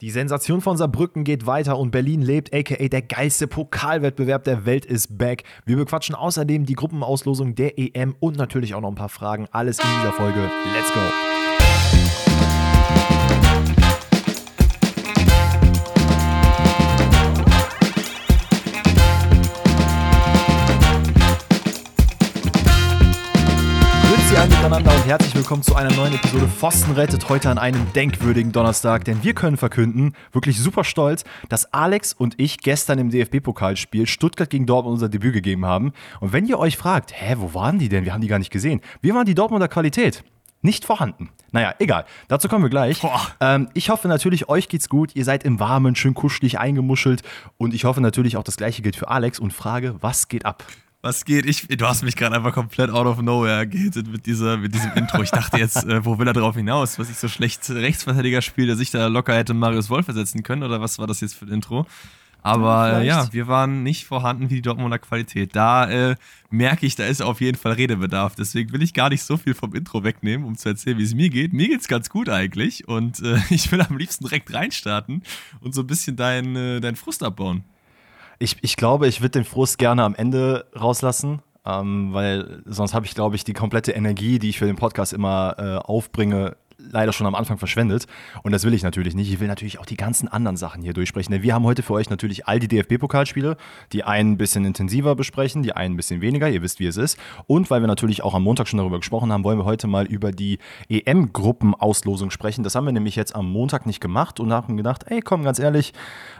Die Sensation von Saarbrücken geht weiter und Berlin lebt, aka der geilste Pokalwettbewerb der Welt ist back. Wir bequatschen außerdem die Gruppenauslosung der EM und natürlich auch noch ein paar Fragen. Alles in dieser Folge. Let's go! Herzlich willkommen zu einer neuen Episode Pfosten rettet heute an einem denkwürdigen Donnerstag, denn wir können verkünden, wirklich super stolz, dass Alex und ich gestern im DFB-Pokalspiel Stuttgart gegen Dortmund unser Debüt gegeben haben. Und wenn ihr euch fragt, hä, wo waren die denn? Wir haben die gar nicht gesehen. Wir waren die Dortmunder Qualität. Nicht vorhanden. Naja, egal. Dazu kommen wir gleich. Ähm, ich hoffe natürlich, euch geht's gut. Ihr seid im Warmen, schön kuschelig eingemuschelt. Und ich hoffe natürlich auch, das gleiche gilt für Alex und frage, was geht ab? Was geht? Ich, du hast mich gerade einfach komplett out of nowhere gehittet mit, dieser, mit diesem Intro. Ich dachte jetzt, äh, wo will er darauf hinaus? Was ich so schlecht Rechtsverteidiger spiele, der sich da locker hätte Marius Wolf ersetzen können? Oder was war das jetzt für ein Intro? Aber äh, ja, wir waren nicht vorhanden wie die Dortmunder Qualität. Da äh, merke ich, da ist auf jeden Fall Redebedarf. Deswegen will ich gar nicht so viel vom Intro wegnehmen, um zu erzählen, wie es mir geht. Mir geht's ganz gut eigentlich. Und äh, ich will am liebsten direkt reinstarten und so ein bisschen deinen äh, dein Frust abbauen. Ich, ich glaube, ich würde den Frust gerne am Ende rauslassen, ähm, weil sonst habe ich, glaube ich, die komplette Energie, die ich für den Podcast immer äh, aufbringe, leider schon am Anfang verschwendet. Und das will ich natürlich nicht. Ich will natürlich auch die ganzen anderen Sachen hier durchsprechen. Denn wir haben heute für euch natürlich all die DFB-Pokalspiele, die einen ein bisschen intensiver besprechen, die einen ein bisschen weniger. Ihr wisst, wie es ist. Und weil wir natürlich auch am Montag schon darüber gesprochen haben, wollen wir heute mal über die EM-Gruppenauslosung sprechen. Das haben wir nämlich jetzt am Montag nicht gemacht und haben gedacht, ey, komm, ganz ehrlich,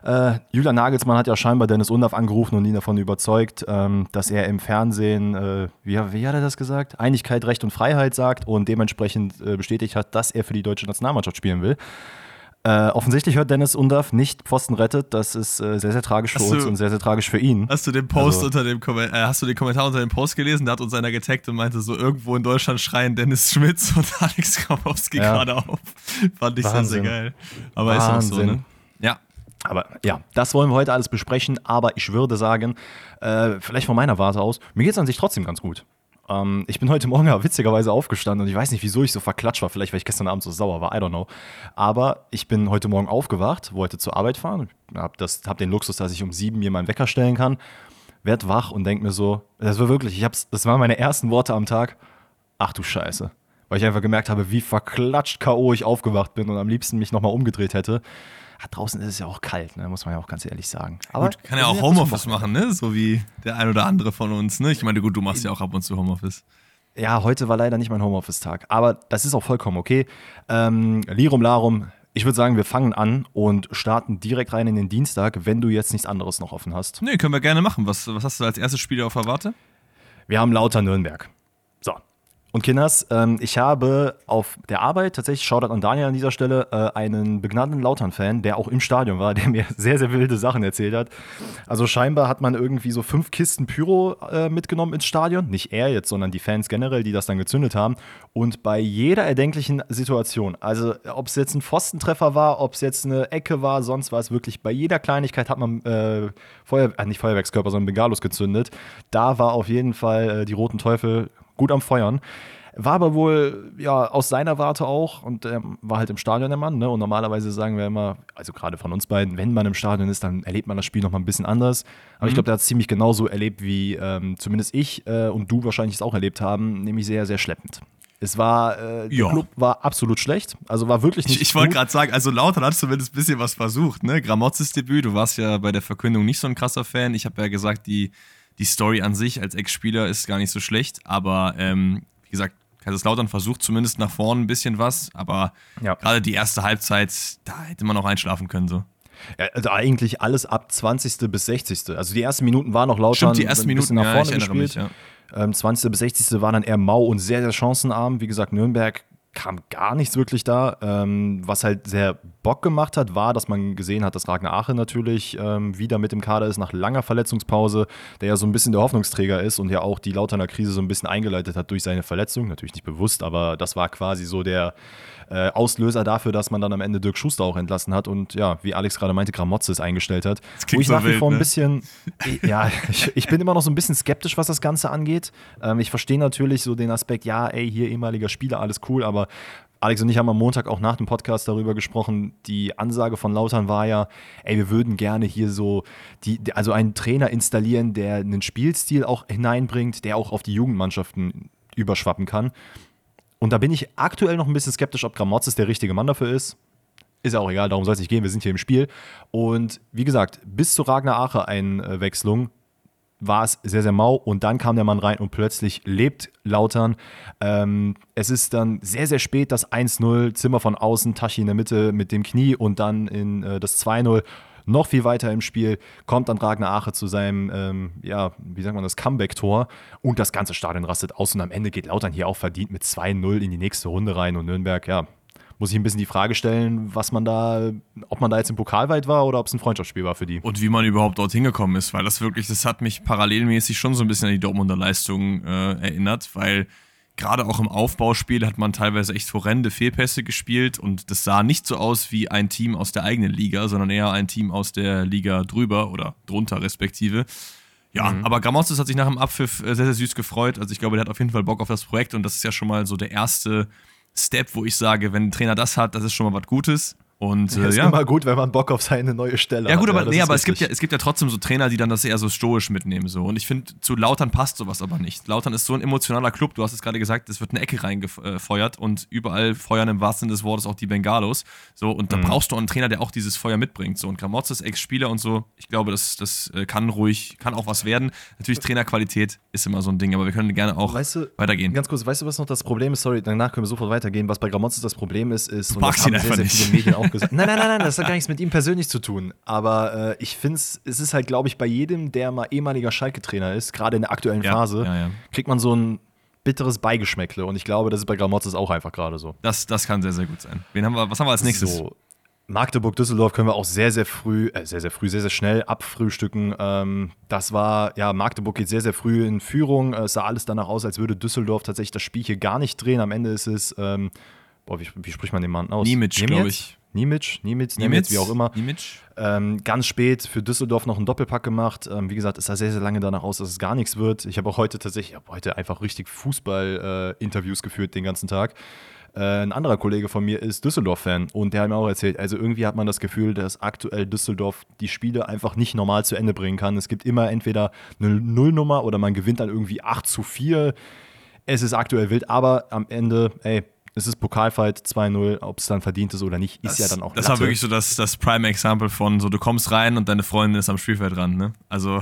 äh, Julian Nagelsmann hat ja scheinbar Dennis Undaff angerufen und ihn davon überzeugt, ähm, dass er im Fernsehen, äh, wie, wie, hat er das gesagt? Einigkeit, Recht und Freiheit sagt und dementsprechend äh, bestätigt hat, dass er für die deutsche Nationalmannschaft spielen will. Äh, offensichtlich hört Dennis Undaff nicht Pfosten rettet. Das ist äh, sehr, sehr tragisch für hast uns du, und sehr, sehr tragisch für ihn. Hast du den Post also, unter dem äh, hast du den Kommentar unter dem Post gelesen? Da hat uns einer getaggt und meinte so, irgendwo in Deutschland schreien Dennis Schmitz und Alex Grabowski ja. gerade auf. Fand ich Wahnsinn. sehr, sehr geil. Aber Wahnsinn. ist auch so, ne? Ja. Aber ja, das wollen wir heute alles besprechen. Aber ich würde sagen, äh, vielleicht von meiner Warte aus, mir geht es an sich trotzdem ganz gut. Ähm, ich bin heute Morgen ja witzigerweise aufgestanden und ich weiß nicht, wieso ich so verklatscht war. Vielleicht, weil ich gestern Abend so sauer war, I don't know. Aber ich bin heute Morgen aufgewacht, wollte zur Arbeit fahren, hab, das, hab den Luxus, dass ich um sieben mir meinen Wecker stellen kann, werd wach und denk mir so, das war wirklich, ich hab's, das waren meine ersten Worte am Tag. Ach du Scheiße. Weil ich einfach gemerkt habe, wie verklatscht K.O. ich aufgewacht bin und am liebsten mich nochmal umgedreht hätte draußen ist es ja auch kalt, ne? muss man ja auch ganz ehrlich sagen. Aber gut, kann ja auch Homeoffice machen, ne? So wie der ein oder andere von uns, ne? Ich meine, gut, du machst ja auch ab und zu Homeoffice. Ja, heute war leider nicht mein Homeoffice-Tag, aber das ist auch vollkommen okay. Ähm, Lirum Larum, ich würde sagen, wir fangen an und starten direkt rein in den Dienstag, wenn du jetzt nichts anderes noch offen hast. Nee, können wir gerne machen. Was, was hast du als erstes Spiel auf der Warte? Wir haben lauter Nürnberg. Und Kinders, ähm, ich habe auf der Arbeit, tatsächlich, Shoutout an Daniel an dieser Stelle, äh, einen begnadeten Lautern-Fan, der auch im Stadion war, der mir sehr, sehr wilde Sachen erzählt hat. Also scheinbar hat man irgendwie so fünf Kisten Pyro äh, mitgenommen ins Stadion. Nicht er jetzt, sondern die Fans generell, die das dann gezündet haben. Und bei jeder erdenklichen Situation, also ob es jetzt ein Pfostentreffer war, ob es jetzt eine Ecke war, sonst war es wirklich, bei jeder Kleinigkeit hat man äh, Feuer, äh, nicht Feuerwerkskörper, sondern Bengalos gezündet. Da war auf jeden Fall äh, die Roten Teufel gut am Feuern. War aber wohl, ja, aus seiner Warte auch und ähm, war halt im Stadion der Mann. Ne? Und normalerweise sagen wir immer, also gerade von uns beiden, wenn man im Stadion ist, dann erlebt man das Spiel nochmal ein bisschen anders. Aber mhm. ich glaube, der hat es ziemlich genauso erlebt, wie ähm, zumindest ich äh, und du wahrscheinlich es auch erlebt haben, nämlich sehr, sehr schleppend. Es war, äh, der ja. Club war absolut schlecht. Also war wirklich nicht. Ich, ich wollte gerade sagen, also Lautern hat zumindest ein bisschen was versucht, ne? Gramotzes Debüt, du warst ja bei der Verkündung nicht so ein krasser Fan. Ich habe ja gesagt, die, die Story an sich als Ex-Spieler ist gar nicht so schlecht, aber ähm, wie gesagt, Kaiserslautern versucht zumindest nach vorne ein bisschen was, aber ja. gerade die erste Halbzeit, da hätte man auch einschlafen können so. Ja, also eigentlich alles ab 20. bis 60. Also die ersten Minuten waren noch Lautern Stimmt, die ersten Minuten nach vorne ja, ich gespielt. Mich, ja. Ähm, 20. bis 60. waren dann eher mau und sehr, sehr chancenarm. Wie gesagt, Nürnberg kam gar nichts wirklich da. Ähm, was halt sehr Bock gemacht hat, war, dass man gesehen hat, dass Ragnar Ache natürlich ähm, wieder mit im Kader ist nach langer Verletzungspause, der ja so ein bisschen der Hoffnungsträger ist und ja auch die Lauterner Krise so ein bisschen eingeleitet hat durch seine Verletzung. Natürlich nicht bewusst, aber das war quasi so der äh, Auslöser dafür, dass man dann am Ende Dirk Schuster auch entlassen hat und ja, wie Alex gerade meinte, Gramozis eingestellt hat. Wo ich so nach wie vor ein ne? bisschen, ja, ich, ich, bin immer noch so ein bisschen skeptisch, was das Ganze angeht. Ähm, ich verstehe natürlich so den Aspekt, ja, ey, hier ehemaliger Spieler, alles cool, aber Alex und ich haben am Montag auch nach dem Podcast darüber gesprochen. Die Ansage von Lautern war ja, ey, wir würden gerne hier so, die, also einen Trainer installieren, der einen Spielstil auch hineinbringt, der auch auf die Jugendmannschaften überschwappen kann. Und da bin ich aktuell noch ein bisschen skeptisch, ob Gramozis der richtige Mann dafür ist. Ist ja auch egal, darum soll es nicht gehen, wir sind hier im Spiel. Und wie gesagt, bis zur Ragnar Ache-Einwechslung war es sehr, sehr mau und dann kam der Mann rein und plötzlich lebt Lautern. Ähm, es ist dann sehr, sehr spät das 1-0, Zimmer von außen, Tashi in der Mitte mit dem Knie und dann in äh, das 2-0 noch viel weiter im Spiel, kommt dann Ragnar Ache zu seinem, ähm, ja, wie sagt man das, Comeback-Tor und das ganze Stadion rastet aus und am Ende geht Lautern hier auch verdient mit 2-0 in die nächste Runde rein und Nürnberg, ja, muss ich ein bisschen die Frage stellen, was man da, ob man da jetzt im Pokal weit war oder ob es ein Freundschaftsspiel war für die. Und wie man überhaupt dorthin gekommen ist, weil das wirklich, das hat mich parallelmäßig schon so ein bisschen an die Dortmunder Leistung äh, erinnert, weil gerade auch im Aufbauspiel hat man teilweise echt horrende Fehlpässe gespielt und das sah nicht so aus wie ein Team aus der eigenen Liga, sondern eher ein Team aus der Liga drüber oder drunter respektive. Ja, mhm. aber Gramozis hat sich nach dem Abpfiff äh, sehr, sehr süß gefreut. Also ich glaube, der hat auf jeden Fall Bock auf das Projekt und das ist ja schon mal so der erste Step, wo ich sage, wenn ein Trainer das hat, das ist schon mal was Gutes. Und äh, ist ja. immer gut, wenn man Bock auf seine neue Stelle ja, gut, hat. Aber, ja, nee, aber es gibt ja, es gibt ja trotzdem so Trainer, die dann das eher so stoisch mitnehmen. So. Und ich finde, zu Lautern passt sowas aber nicht. Lautern ist so ein emotionaler Club. Du hast es gerade gesagt, es wird eine Ecke reingefeuert und überall feuern im wahrsten Sinne des Wortes auch die Bengalos. So, und da mhm. brauchst du einen Trainer, der auch dieses Feuer mitbringt. So, und Gramotz ist Ex-Spieler und so. Ich glaube, das, das äh, kann ruhig, kann auch was werden. Natürlich, Trainerqualität ist immer so ein Ding, aber wir können gerne auch weißt du, weitergehen. Ganz kurz, weißt du, was noch das Problem ist? Sorry, danach können wir sofort weitergehen. Was bei Gramotz das Problem ist, ist, du und das haben sehr, sehr viele Medien auch gesagt. Nein, nein, nein, nein das hat gar nichts mit ihm persönlich zu tun. Aber äh, ich finde es, es ist halt, glaube ich, bei jedem, der mal ehemaliger Schalke-Trainer ist, gerade in der aktuellen ja, Phase, ja, ja. kriegt man so ein bitteres Beigeschmäckle. Und ich glaube, das ist bei Gramozis auch einfach gerade so. Das, das kann sehr, sehr gut sein. Wen haben wir, was haben wir als nächstes? So, Magdeburg-Düsseldorf können wir auch sehr, sehr früh, äh, sehr, sehr früh, sehr, sehr schnell abfrühstücken. Ähm, das war, ja, Magdeburg geht sehr, sehr früh in Führung. Es sah alles danach aus, als würde Düsseldorf tatsächlich das Spiel hier gar nicht drehen. Am Ende ist es, ähm, boah, wie, wie, spricht man den Mann aus? Nimitz, glaube ich. Nimitz, Nimitz, Nimitz, wie auch immer. Ähm, ganz spät für Düsseldorf noch einen Doppelpack gemacht. Ähm, wie gesagt, es sah sehr, sehr lange danach aus, dass es gar nichts wird. Ich habe auch heute tatsächlich, ich habe heute einfach richtig Fußball-Interviews äh, geführt den ganzen Tag. Äh, ein anderer Kollege von mir ist Düsseldorf-Fan und der hat mir auch erzählt, also irgendwie hat man das Gefühl, dass aktuell Düsseldorf die Spiele einfach nicht normal zu Ende bringen kann. Es gibt immer entweder eine Nullnummer oder man gewinnt dann irgendwie 8 zu 4. Es ist aktuell wild, aber am Ende, ey, es ist Pokalfight 2-0, ob es dann verdient ist oder nicht, ist das, ja dann auch Das Latte. war wirklich so das, das Prime-Example von so, du kommst rein und deine Freundin ist am Spielfeld dran, ne? Also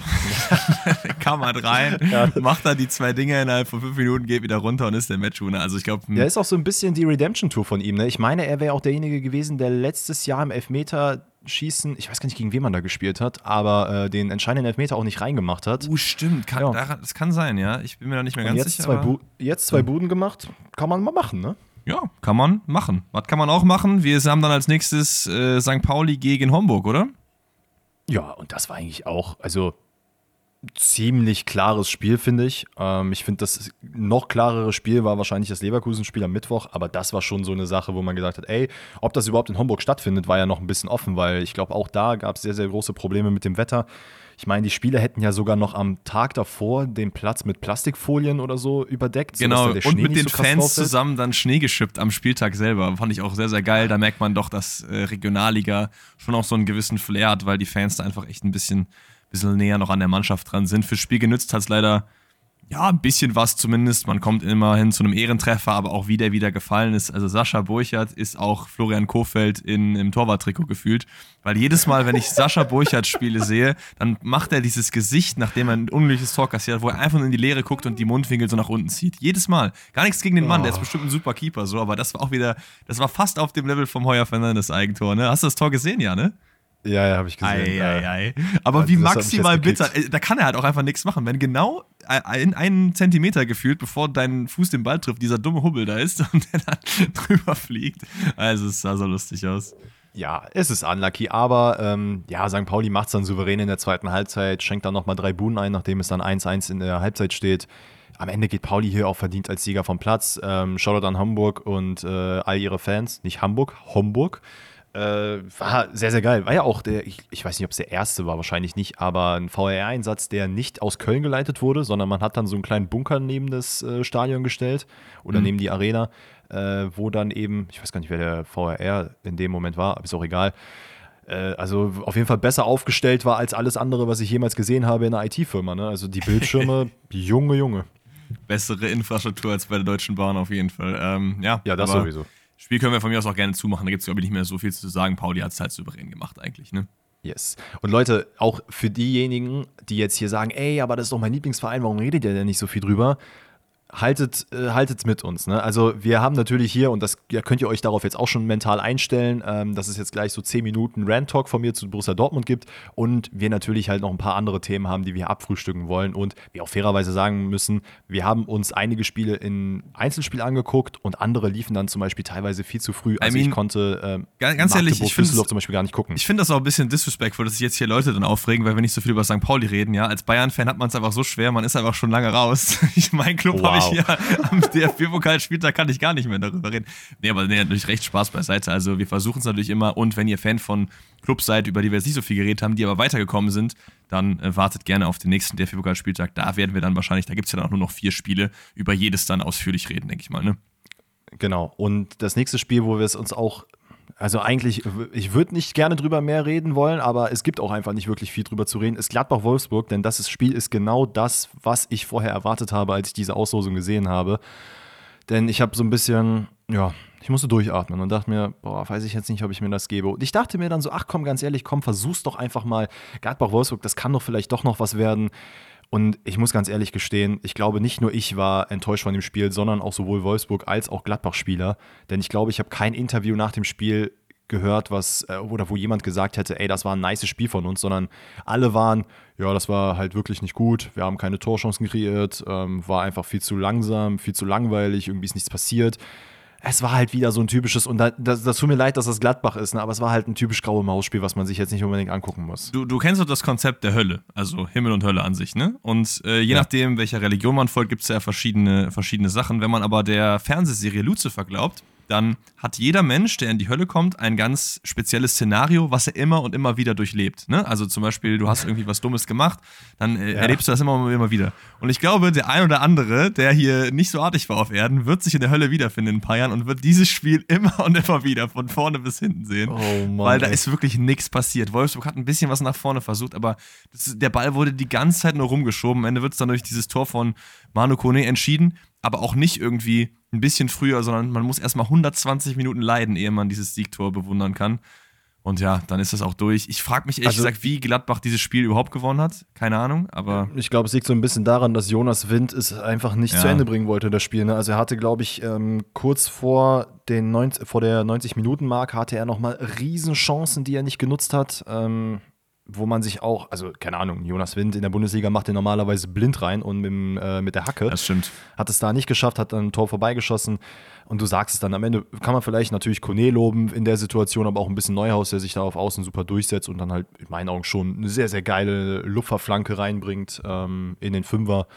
kam halt rein, ja. macht da die zwei Dinge innerhalb von fünf Minuten, geht wieder runter und ist der Matchwinner. Also ich glaube. Ja, ist auch so ein bisschen die Redemption-Tour von ihm, ne? Ich meine, er wäre auch derjenige gewesen, der letztes Jahr im Elfmeter Schießen, ich weiß gar nicht, gegen wen man da gespielt hat, aber äh, den entscheidenden Elfmeter auch nicht reingemacht hat. Uh, stimmt, kann, ja. das kann sein, ja. Ich bin mir da nicht mehr ganz jetzt sicher. Zwei jetzt zwei Buden gemacht, kann man mal machen, ne? Ja, kann man machen. Was kann man auch machen? Wir haben dann als nächstes äh, St. Pauli gegen Homburg, oder? Ja, und das war eigentlich auch, also ziemlich klares Spiel, finde ich. Ähm, ich finde, das noch klarere Spiel war wahrscheinlich das Leverkusen-Spiel am Mittwoch, aber das war schon so eine Sache, wo man gesagt hat, ey, ob das überhaupt in Homburg stattfindet, war ja noch ein bisschen offen, weil ich glaube, auch da gab es sehr, sehr große Probleme mit dem Wetter. Ich meine, die Spieler hätten ja sogar noch am Tag davor den Platz mit Plastikfolien oder so überdeckt. Genau, und mit den so Fans zusammen dann Schnee geschippt am Spieltag selber. Fand ich auch sehr, sehr geil. Da merkt man doch, dass äh, Regionalliga schon auch so einen gewissen Flair hat, weil die Fans da einfach echt ein bisschen, bisschen näher noch an der Mannschaft dran sind. Fürs Spiel genützt hat es leider ja, ein bisschen was zumindest. Man kommt immerhin zu einem Ehrentreffer, aber auch wie der wieder gefallen ist. Also Sascha Burchardt ist auch Florian Kofeld in, im Torwarttrikot gefühlt. Weil jedes Mal, wenn ich Sascha Burchardt Spiele sehe, dann macht er dieses Gesicht, nachdem er ein unglückliches Tor kassiert, wo er einfach nur in die Leere guckt und die Mundwinkel so nach unten zieht. Jedes Mal. Gar nichts gegen den Mann, der ist oh. bestimmt ein super Keeper, so, aber das war auch wieder, das war fast auf dem Level vom Heuer Fernandes Eigentor, ne? Hast du das Tor gesehen, ja, ne? Ja, ja, habe ich gesehen. Ei, ei, ei. Aber ja, wie maximal bitter. Äh, da kann er halt auch einfach nichts machen. Wenn genau in einen Zentimeter gefühlt, bevor dein Fuß den Ball trifft, dieser dumme Hubbel da ist und der dann drüber fliegt. Also es sah so lustig aus. Ja, es ist unlucky, aber ähm, ja, St. Pauli macht es dann souverän in der zweiten Halbzeit, schenkt dann nochmal drei Buhnen ein, nachdem es dann 1-1 in der Halbzeit steht. Am Ende geht Pauli hier auch verdient als Sieger vom Platz. Ähm, Shoutout an Hamburg und äh, all ihre Fans. Nicht Hamburg, Homburg. Äh, war sehr, sehr geil. War ja auch der, ich, ich weiß nicht, ob es der erste war, wahrscheinlich nicht, aber ein VR-Einsatz, der nicht aus Köln geleitet wurde, sondern man hat dann so einen kleinen Bunker neben das äh, Stadion gestellt oder mhm. neben die Arena, äh, wo dann eben, ich weiß gar nicht, wer der VRR in dem Moment war, aber ist auch egal, äh, also auf jeden Fall besser aufgestellt war als alles andere, was ich jemals gesehen habe in einer IT-Firma. Ne? Also die Bildschirme, Junge, Junge. Bessere Infrastruktur als bei der Deutschen Bahn auf jeden Fall. Ähm, ja, ja, das sowieso. Spiel können wir von mir aus auch gerne zumachen. Da gibt es, glaube ich, nicht mehr so viel zu sagen. Pauli hat es halt souverän gemacht, eigentlich, ne? Yes. Und Leute, auch für diejenigen, die jetzt hier sagen, ey, aber das ist doch mein Lieblingsverein, warum redet ihr denn nicht so viel drüber? Haltet äh, haltet's mit uns. Ne? Also wir haben natürlich hier, und das ja, könnt ihr euch darauf jetzt auch schon mental einstellen, ähm, dass es jetzt gleich so 10 Minuten Rant-Talk von mir zu Borussia Dortmund gibt und wir natürlich halt noch ein paar andere Themen haben, die wir abfrühstücken wollen und wir auch fairerweise sagen müssen, wir haben uns einige Spiele in Einzelspiel angeguckt und andere liefen dann zum Beispiel teilweise viel zu früh. Also I mean, ich konnte ähm, ganz ehrlich, ich finde zum Beispiel gar nicht gucken. Ich finde das auch ein bisschen disrespectful, dass sich jetzt hier Leute dann aufregen, weil wir nicht so viel über St. Pauli reden. Ja, als Bayern-Fan hat man es einfach so schwer, man ist einfach schon lange raus. ich, mein Club wow. habe ich hier am DFB-Pokalspieltag kann ich gar nicht mehr darüber reden. Nee, aber nee, natürlich recht Spaß beiseite. Also wir versuchen es natürlich immer und wenn ihr Fan von Clubs seid, über die wir jetzt nicht so viel geredet haben, die aber weitergekommen sind, dann äh, wartet gerne auf den nächsten DFB-Pokalspieltag. Da werden wir dann wahrscheinlich, da gibt es ja dann auch nur noch vier Spiele, über jedes dann ausführlich reden, denke ich mal. Ne? Genau. Und das nächste Spiel, wo wir es uns auch also eigentlich, ich würde nicht gerne drüber mehr reden wollen, aber es gibt auch einfach nicht wirklich viel drüber zu reden, ist Gladbach-Wolfsburg, denn das Spiel ist genau das, was ich vorher erwartet habe, als ich diese Auslosung gesehen habe. Denn ich habe so ein bisschen, ja, ich musste durchatmen und dachte mir, boah, weiß ich jetzt nicht, ob ich mir das gebe. Und ich dachte mir dann so, ach komm, ganz ehrlich, komm, versuch's doch einfach mal. Gladbach-Wolfsburg, das kann doch vielleicht doch noch was werden. Und ich muss ganz ehrlich gestehen, ich glaube nicht nur ich war enttäuscht von dem Spiel, sondern auch sowohl Wolfsburg als auch Gladbach-Spieler. Denn ich glaube, ich habe kein Interview nach dem Spiel gehört, was äh, oder wo jemand gesagt hätte, ey, das war ein nice Spiel von uns, sondern alle waren, ja, das war halt wirklich nicht gut. Wir haben keine Torchancen kreiert, ähm, war einfach viel zu langsam, viel zu langweilig, irgendwie ist nichts passiert es war halt wieder so ein typisches, und das, das tut mir leid, dass das Gladbach ist, ne, aber es war halt ein typisch graue Mausspiel, was man sich jetzt nicht unbedingt angucken muss. Du, du kennst doch das Konzept der Hölle, also Himmel und Hölle an sich, ne? Und äh, je ja. nachdem, welcher Religion man folgt, gibt es ja verschiedene, verschiedene Sachen. Wenn man aber der Fernsehserie Lucifer glaubt, dann hat jeder Mensch, der in die Hölle kommt, ein ganz spezielles Szenario, was er immer und immer wieder durchlebt. Ne? Also zum Beispiel, du hast irgendwie was Dummes gemacht, dann äh, ja. erlebst du das immer und immer wieder. Und ich glaube, der ein oder andere, der hier nicht so artig war auf Erden, wird sich in der Hölle wiederfinden in ein paar Jahren und wird dieses Spiel immer und immer wieder von vorne bis hinten sehen. Oh Mann, weil da ey. ist wirklich nichts passiert. Wolfsburg hat ein bisschen was nach vorne versucht, aber das, der Ball wurde die ganze Zeit nur rumgeschoben. Am Ende wird es dann durch dieses Tor von Manu Kone entschieden aber auch nicht irgendwie ein bisschen früher, sondern man muss erstmal 120 Minuten leiden, ehe man dieses Siegtor bewundern kann. Und ja, dann ist das auch durch. Ich frage mich ehrlich also, gesagt, wie Gladbach dieses Spiel überhaupt gewonnen hat. Keine Ahnung, aber. Ich glaube, es liegt so ein bisschen daran, dass Jonas Wind es einfach nicht ja. zu Ende bringen wollte, das Spiel. Ne? Also er hatte, glaube ich, ähm, kurz vor, den 90, vor der 90-Minuten-Mark hatte er nochmal Riesenchancen, die er nicht genutzt hat. Ähm, wo man sich auch, also keine Ahnung, Jonas Wind in der Bundesliga macht den normalerweise blind rein und mit, äh, mit der Hacke. Das stimmt. Hat es da nicht geschafft, hat dann ein Tor vorbeigeschossen. Und du sagst es dann, am Ende kann man vielleicht natürlich Kone loben in der Situation, aber auch ein bisschen Neuhaus, der sich da auf Außen super durchsetzt und dann halt in meinen Augen schon eine sehr, sehr geile Lupferflanke reinbringt ähm, in den Fünfer.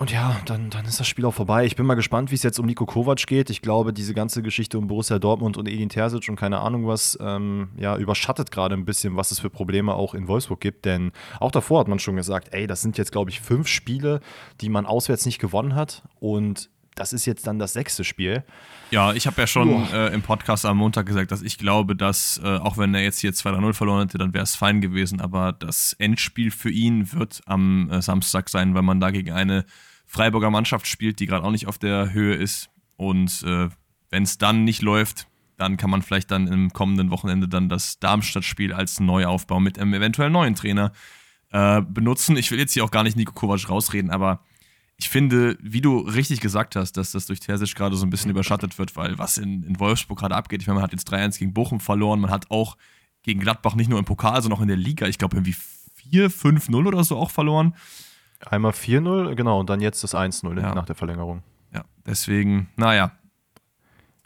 Und ja, dann, dann ist das Spiel auch vorbei. Ich bin mal gespannt, wie es jetzt um Nico Kovac geht. Ich glaube, diese ganze Geschichte um Borussia Dortmund und Edin Terzic und keine Ahnung was, ähm, ja, überschattet gerade ein bisschen, was es für Probleme auch in Wolfsburg gibt. Denn auch davor hat man schon gesagt, ey, das sind jetzt, glaube ich, fünf Spiele, die man auswärts nicht gewonnen hat. Und das ist jetzt dann das sechste Spiel. Ja, ich habe ja schon äh, im Podcast am Montag gesagt, dass ich glaube, dass, äh, auch wenn er jetzt hier 2-0 verloren hätte, dann wäre es fein gewesen. Aber das Endspiel für ihn wird am äh, Samstag sein, weil man da gegen eine Freiburger Mannschaft spielt, die gerade auch nicht auf der Höhe ist. Und äh, wenn es dann nicht läuft, dann kann man vielleicht dann im kommenden Wochenende dann das Darmstadt-Spiel als Neuaufbau mit einem eventuell neuen Trainer äh, benutzen. Ich will jetzt hier auch gar nicht Nico Kovac rausreden, aber ich finde, wie du richtig gesagt hast, dass das durch Terzic gerade so ein bisschen überschattet wird, weil was in, in Wolfsburg gerade abgeht, ich meine, man hat jetzt 3-1 gegen Bochum verloren, man hat auch gegen Gladbach nicht nur im Pokal, sondern auch in der Liga, ich glaube irgendwie 4-5-0 oder so auch verloren. Einmal 4-0, genau, und dann jetzt das 1-0 ja. nach der Verlängerung. Ja, deswegen, naja.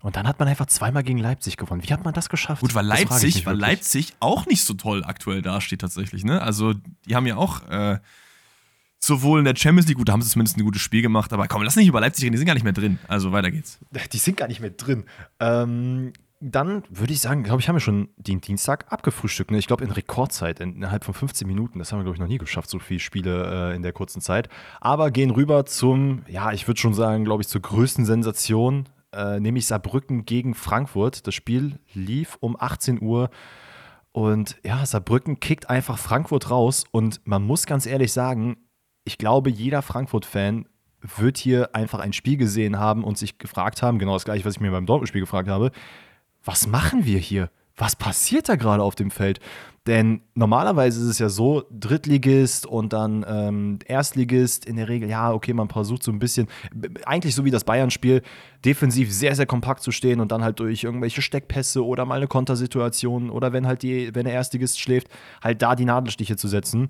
Und dann hat man einfach zweimal gegen Leipzig gewonnen. Wie hat man das geschafft? Gut, weil Leipzig, weil Leipzig auch nicht so toll aktuell dasteht tatsächlich, ne? Also, die haben ja auch äh, sowohl in der Champions League, gut, da haben sie zumindest ein gutes Spiel gemacht, aber komm, lass nicht über Leipzig reden, die sind gar nicht mehr drin. Also weiter geht's. Die sind gar nicht mehr drin. Ähm, dann würde ich sagen, glaube ich, haben wir schon den Dienstag abgefrühstückt. Ne? Ich glaube, in Rekordzeit, innerhalb von 15 Minuten. Das haben wir, glaube ich, noch nie geschafft, so viele Spiele äh, in der kurzen Zeit. Aber gehen rüber zum, ja, ich würde schon sagen, glaube ich, zur größten Sensation, äh, nämlich Saarbrücken gegen Frankfurt. Das Spiel lief um 18 Uhr. Und ja, Saarbrücken kickt einfach Frankfurt raus. Und man muss ganz ehrlich sagen, ich glaube, jeder Frankfurt-Fan wird hier einfach ein Spiel gesehen haben und sich gefragt haben, genau das gleiche, was ich mir beim Dortmund-Spiel gefragt habe, was machen wir hier? Was passiert da gerade auf dem Feld? Denn normalerweise ist es ja so, Drittligist und dann ähm, Erstligist in der Regel, ja, okay, man versucht so ein bisschen, eigentlich so wie das Bayern-Spiel, defensiv sehr, sehr kompakt zu stehen und dann halt durch irgendwelche Steckpässe oder mal eine Kontersituation oder wenn halt die, wenn der Erstligist schläft, halt da die Nadelstiche zu setzen.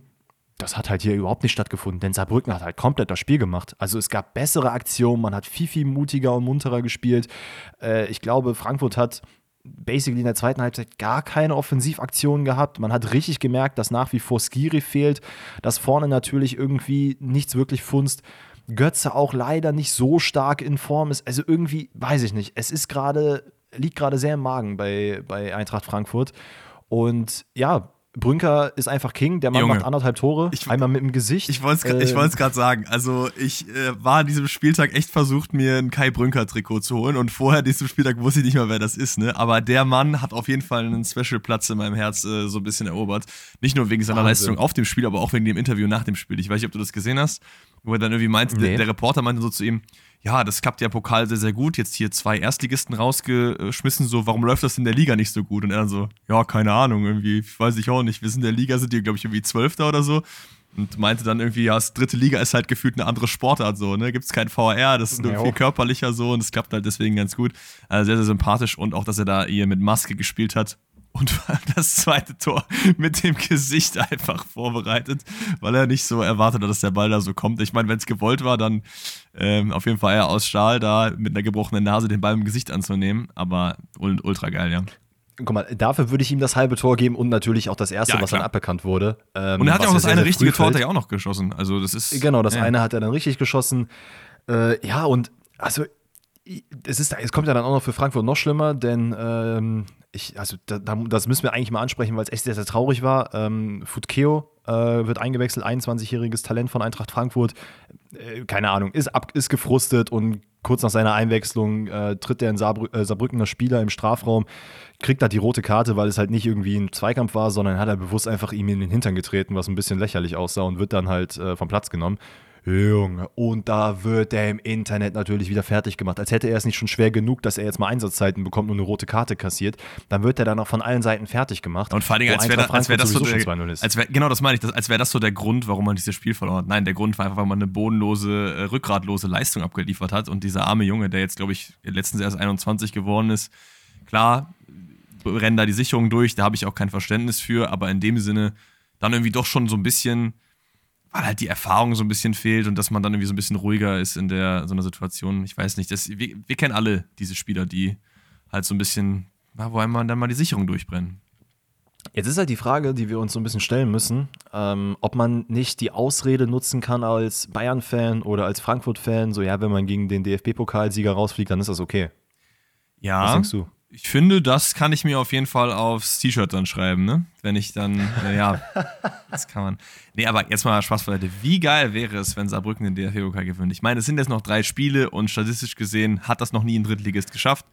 Das hat halt hier überhaupt nicht stattgefunden, denn Saarbrücken hat halt komplett das Spiel gemacht. Also es gab bessere Aktionen, man hat viel, viel mutiger und munterer gespielt. Äh, ich glaube, Frankfurt hat basically in der zweiten Halbzeit gar keine Offensivaktionen gehabt. Man hat richtig gemerkt, dass nach wie vor Skiri fehlt, dass vorne natürlich irgendwie nichts wirklich funzt. Götze auch leider nicht so stark in Form ist. Also irgendwie, weiß ich nicht. Es ist gerade, liegt gerade sehr im Magen bei, bei Eintracht Frankfurt. Und ja, Brünker ist einfach King, der Mann Junge, macht anderthalb Tore, ich, einmal mit dem Gesicht. Ich wollte es äh, gerade sagen. Also ich äh, war an diesem Spieltag echt versucht, mir ein Kai Brünker-Trikot zu holen und vorher diesem Spieltag wusste ich nicht mehr, wer das ist. Ne? Aber der Mann hat auf jeden Fall einen Special-Platz in meinem Herz äh, so ein bisschen erobert. Nicht nur wegen seiner Wahnsinn. Leistung auf dem Spiel, aber auch wegen dem Interview nach dem Spiel. Ich weiß nicht, ob du das gesehen hast, wo er dann irgendwie meinte, nee. der, der Reporter meinte so zu ihm, ja, das klappt ja Pokal sehr, sehr gut. Jetzt hier zwei Erstligisten rausgeschmissen, so, warum läuft das in der Liga nicht so gut? Und er dann so, ja, keine Ahnung, irgendwie, weiß ich auch nicht. Wir sind in der Liga, sind die, glaube ich, irgendwie Zwölfter oder so. Und meinte dann irgendwie, ja, das dritte Liga ist halt gefühlt eine andere Sportart so, ne? Gibt es kein VR, das ist nur ja, viel körperlicher so und es klappt halt deswegen ganz gut. Also sehr, sehr sympathisch und auch, dass er da hier mit Maske gespielt hat und das zweite Tor mit dem Gesicht einfach vorbereitet, weil er nicht so erwartet hat, dass der Ball da so kommt. Ich meine, wenn es gewollt war, dann ähm, auf jeden Fall eher aus Stahl da mit einer gebrochenen Nase den Ball im Gesicht anzunehmen, aber ultra geil, ja. Guck mal, dafür würde ich ihm das halbe Tor geben und natürlich auch das erste, ja, was dann aberkannt wurde. Ähm, und er hat ja auch das eine richtige Tor hat er ja auch noch geschossen. Also das ist. Genau, das ja. eine hat er dann richtig geschossen. Äh, ja, und also es, ist, es kommt ja dann auch noch für Frankfurt noch schlimmer, denn ähm, ich, also da, das müssen wir eigentlich mal ansprechen, weil es echt sehr, sehr traurig war. Ähm, Futkeo äh, wird eingewechselt, 21-jähriges Talent von Eintracht Frankfurt. Äh, keine Ahnung, ist, ab, ist gefrustet und kurz nach seiner Einwechslung äh, tritt der in Saarbrü äh, Saarbrückener Spieler im Strafraum, kriegt da die rote Karte, weil es halt nicht irgendwie ein Zweikampf war, sondern hat er bewusst einfach ihm in den Hintern getreten, was ein bisschen lächerlich aussah und wird dann halt äh, vom Platz genommen. Junge, und da wird er im Internet natürlich wieder fertig gemacht. Als hätte er es nicht schon schwer genug, dass er jetzt mal Einsatzzeiten bekommt und eine rote Karte kassiert. Dann wird er dann auch von allen Seiten fertig gemacht. Und vor allem, als wäre da, wär das so der, als wär, Genau, das meine ich. Das, als wäre das so der Grund, warum man dieses Spiel verloren hat. Nein, der Grund war einfach, weil man eine bodenlose, äh, rückgratlose Leistung abgeliefert hat. Und dieser arme Junge, der jetzt, glaube ich, letztens erst 21 geworden ist, klar, rennen da die Sicherungen durch, da habe ich auch kein Verständnis für, aber in dem Sinne dann irgendwie doch schon so ein bisschen weil halt die Erfahrung so ein bisschen fehlt und dass man dann irgendwie so ein bisschen ruhiger ist in der so einer Situation. Ich weiß nicht, das, wir, wir kennen alle diese Spieler, die halt so ein bisschen, wo einmal dann mal die Sicherung durchbrennen. Jetzt ist halt die Frage, die wir uns so ein bisschen stellen müssen, ähm, ob man nicht die Ausrede nutzen kann als Bayern-Fan oder als Frankfurt-Fan, so ja, wenn man gegen den DFB-Pokalsieger rausfliegt, dann ist das okay. Ja. Was denkst du? Ich finde, das kann ich mir auf jeden Fall aufs T-Shirt dann schreiben, ne? Wenn ich dann, äh, ja, das kann man. Nee, aber jetzt mal Spaß beiseite. Wie geil wäre es, wenn Saarbrücken den DFB-Pokal gewinnt? Ich meine, es sind jetzt noch drei Spiele und statistisch gesehen hat das noch nie ein Drittligist geschafft.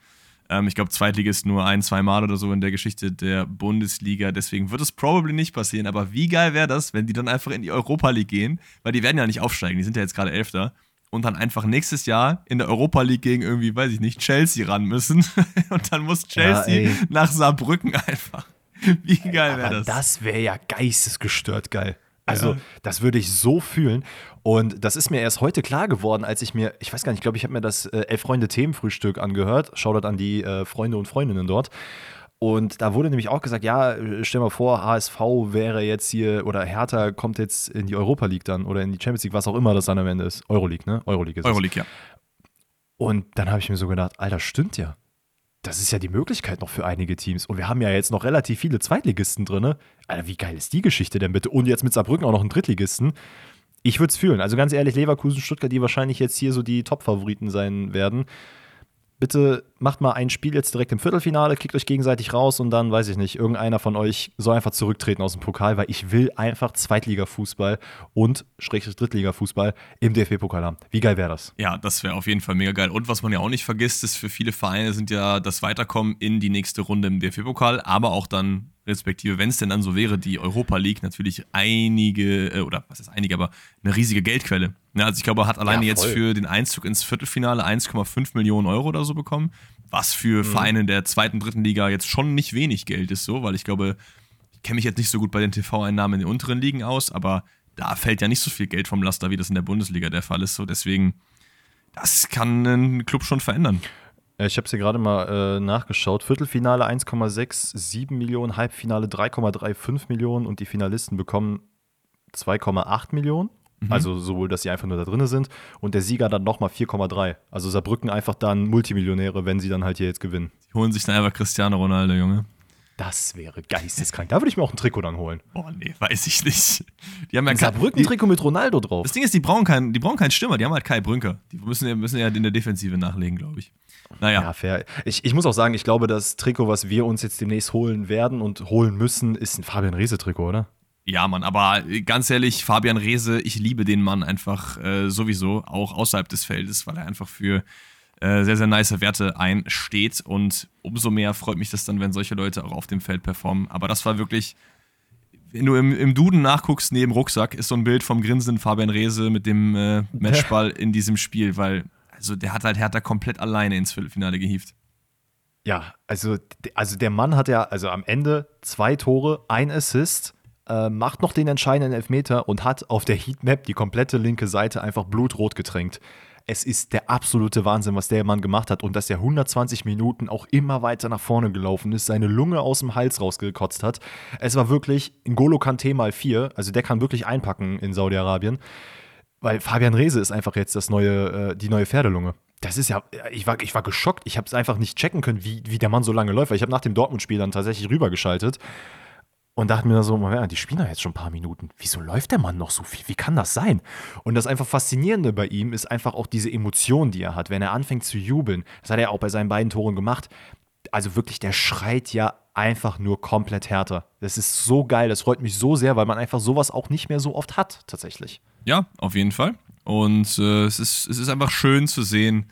Ähm, ich glaube, Zweitligist nur ein, zwei Mal oder so in der Geschichte der Bundesliga. Deswegen wird es probably nicht passieren. Aber wie geil wäre das, wenn die dann einfach in die Europa League gehen? Weil die werden ja nicht aufsteigen, die sind ja jetzt gerade Elfter und dann einfach nächstes Jahr in der Europa League gegen irgendwie, weiß ich nicht, Chelsea ran müssen. und dann muss Chelsea ja, nach Saarbrücken einfach. Wie geil wäre das? Das wäre ja geistesgestört geil. Also, ja. das würde ich so fühlen. Und das ist mir erst heute klar geworden, als ich mir, ich weiß gar nicht, ich glaube, ich habe mir das äh, Elf Freunde Themenfrühstück angehört. Shoutout an die äh, Freunde und Freundinnen dort. Und da wurde nämlich auch gesagt, ja, stell mal vor, HSV wäre jetzt hier oder Hertha kommt jetzt in die Europa League dann oder in die Champions League, was auch immer das dann am Ende ist. Euroleague, ne? Euroleague ist Euroleague, ja. Und dann habe ich mir so gedacht, Alter, stimmt ja. Das ist ja die Möglichkeit noch für einige Teams. Und wir haben ja jetzt noch relativ viele Zweitligisten drin. Alter, wie geil ist die Geschichte denn bitte? Und jetzt mit Saarbrücken auch noch einen Drittligisten. Ich würde es fühlen. Also ganz ehrlich, Leverkusen, Stuttgart, die wahrscheinlich jetzt hier so die Top-Favoriten sein werden bitte macht mal ein Spiel jetzt direkt im Viertelfinale, kickt euch gegenseitig raus und dann, weiß ich nicht, irgendeiner von euch soll einfach zurücktreten aus dem Pokal, weil ich will einfach Zweitliga-Fußball und Schrägstrich Drittliga-Fußball im DFB-Pokal haben. Wie geil wäre das? Ja, das wäre auf jeden Fall mega geil. Und was man ja auch nicht vergisst, ist für viele Vereine sind ja das Weiterkommen in die nächste Runde im DFB-Pokal, aber auch dann respektive, wenn es denn dann so wäre, die Europa League natürlich einige, äh, oder was ist einige, aber eine riesige Geldquelle. Ja, also ich glaube, er hat alleine ja, jetzt für den Einzug ins Viertelfinale 1,5 Millionen Euro oder so bekommen, was für mhm. Vereine der zweiten, dritten Liga jetzt schon nicht wenig Geld ist, so, weil ich glaube, ich kenne mich jetzt nicht so gut bei den TV-Einnahmen in den unteren Ligen aus, aber da fällt ja nicht so viel Geld vom Laster, wie das in der Bundesliga der Fall ist. So, deswegen, das kann einen Club schon verändern. Ich habe es hier gerade mal äh, nachgeschaut. Viertelfinale 1,67 Millionen, Halbfinale 3,35 Millionen und die Finalisten bekommen 2,8 Millionen. Mhm. Also sowohl, dass sie einfach nur da drin sind und der Sieger dann nochmal 4,3. Also Saarbrücken einfach dann Multimillionäre, wenn sie dann halt hier jetzt gewinnen. Die holen sich dann einfach Cristiano Ronaldo, Junge. Das wäre geisteskrank. Da würde ich mir auch ein Trikot dann holen. Oh nee, weiß ich nicht. Die haben ja ein Saarbrücken-Trikot mit Ronaldo drauf. Das Ding ist, die brauchen keinen, die brauchen keinen Stürmer, die haben halt Kai Brünker. Die müssen, müssen ja in der Defensive nachlegen, glaube ich. Naja. Ja, fair. Ich, ich muss auch sagen, ich glaube, das Trikot, was wir uns jetzt demnächst holen werden und holen müssen, ist ein Fabian Reese-Trikot, oder? Ja, Mann, aber ganz ehrlich, Fabian Reese, ich liebe den Mann einfach äh, sowieso, auch außerhalb des Feldes, weil er einfach für äh, sehr, sehr nice Werte einsteht. Und umso mehr freut mich das dann, wenn solche Leute auch auf dem Feld performen. Aber das war wirklich, wenn du im, im Duden nachguckst, neben Rucksack, ist so ein Bild vom grinsenden Fabian Reese mit dem äh, Matchball in diesem Spiel, weil also der hat halt Hertha komplett alleine ins Viertelfinale gehievt. Ja, also, also der Mann hat ja also am Ende zwei Tore, ein Assist, äh, macht noch den entscheidenden Elfmeter und hat auf der Heatmap die komplette linke Seite einfach blutrot getränkt. Es ist der absolute Wahnsinn, was der Mann gemacht hat und dass er 120 Minuten auch immer weiter nach vorne gelaufen ist, seine Lunge aus dem Hals rausgekotzt hat. Es war wirklich ein Golo Kante mal vier, also der kann wirklich einpacken in Saudi-Arabien. Weil Fabian Rehse ist einfach jetzt das neue, äh, die neue Pferdelunge. Das ist ja, ich war, ich war geschockt. Ich habe es einfach nicht checken können, wie, wie der Mann so lange läuft. Weil ich habe nach dem Dortmund-Spiel dann tatsächlich rübergeschaltet und dachte mir so, die spielen ja jetzt schon ein paar Minuten. Wieso läuft der Mann noch so viel? Wie kann das sein? Und das einfach Faszinierende bei ihm ist einfach auch diese Emotion, die er hat, wenn er anfängt zu jubeln. Das hat er auch bei seinen beiden Toren gemacht. Also wirklich, der schreit ja einfach nur komplett härter. Das ist so geil, das freut mich so sehr, weil man einfach sowas auch nicht mehr so oft hat, tatsächlich. Ja, auf jeden Fall. Und äh, es, ist, es ist einfach schön zu sehen,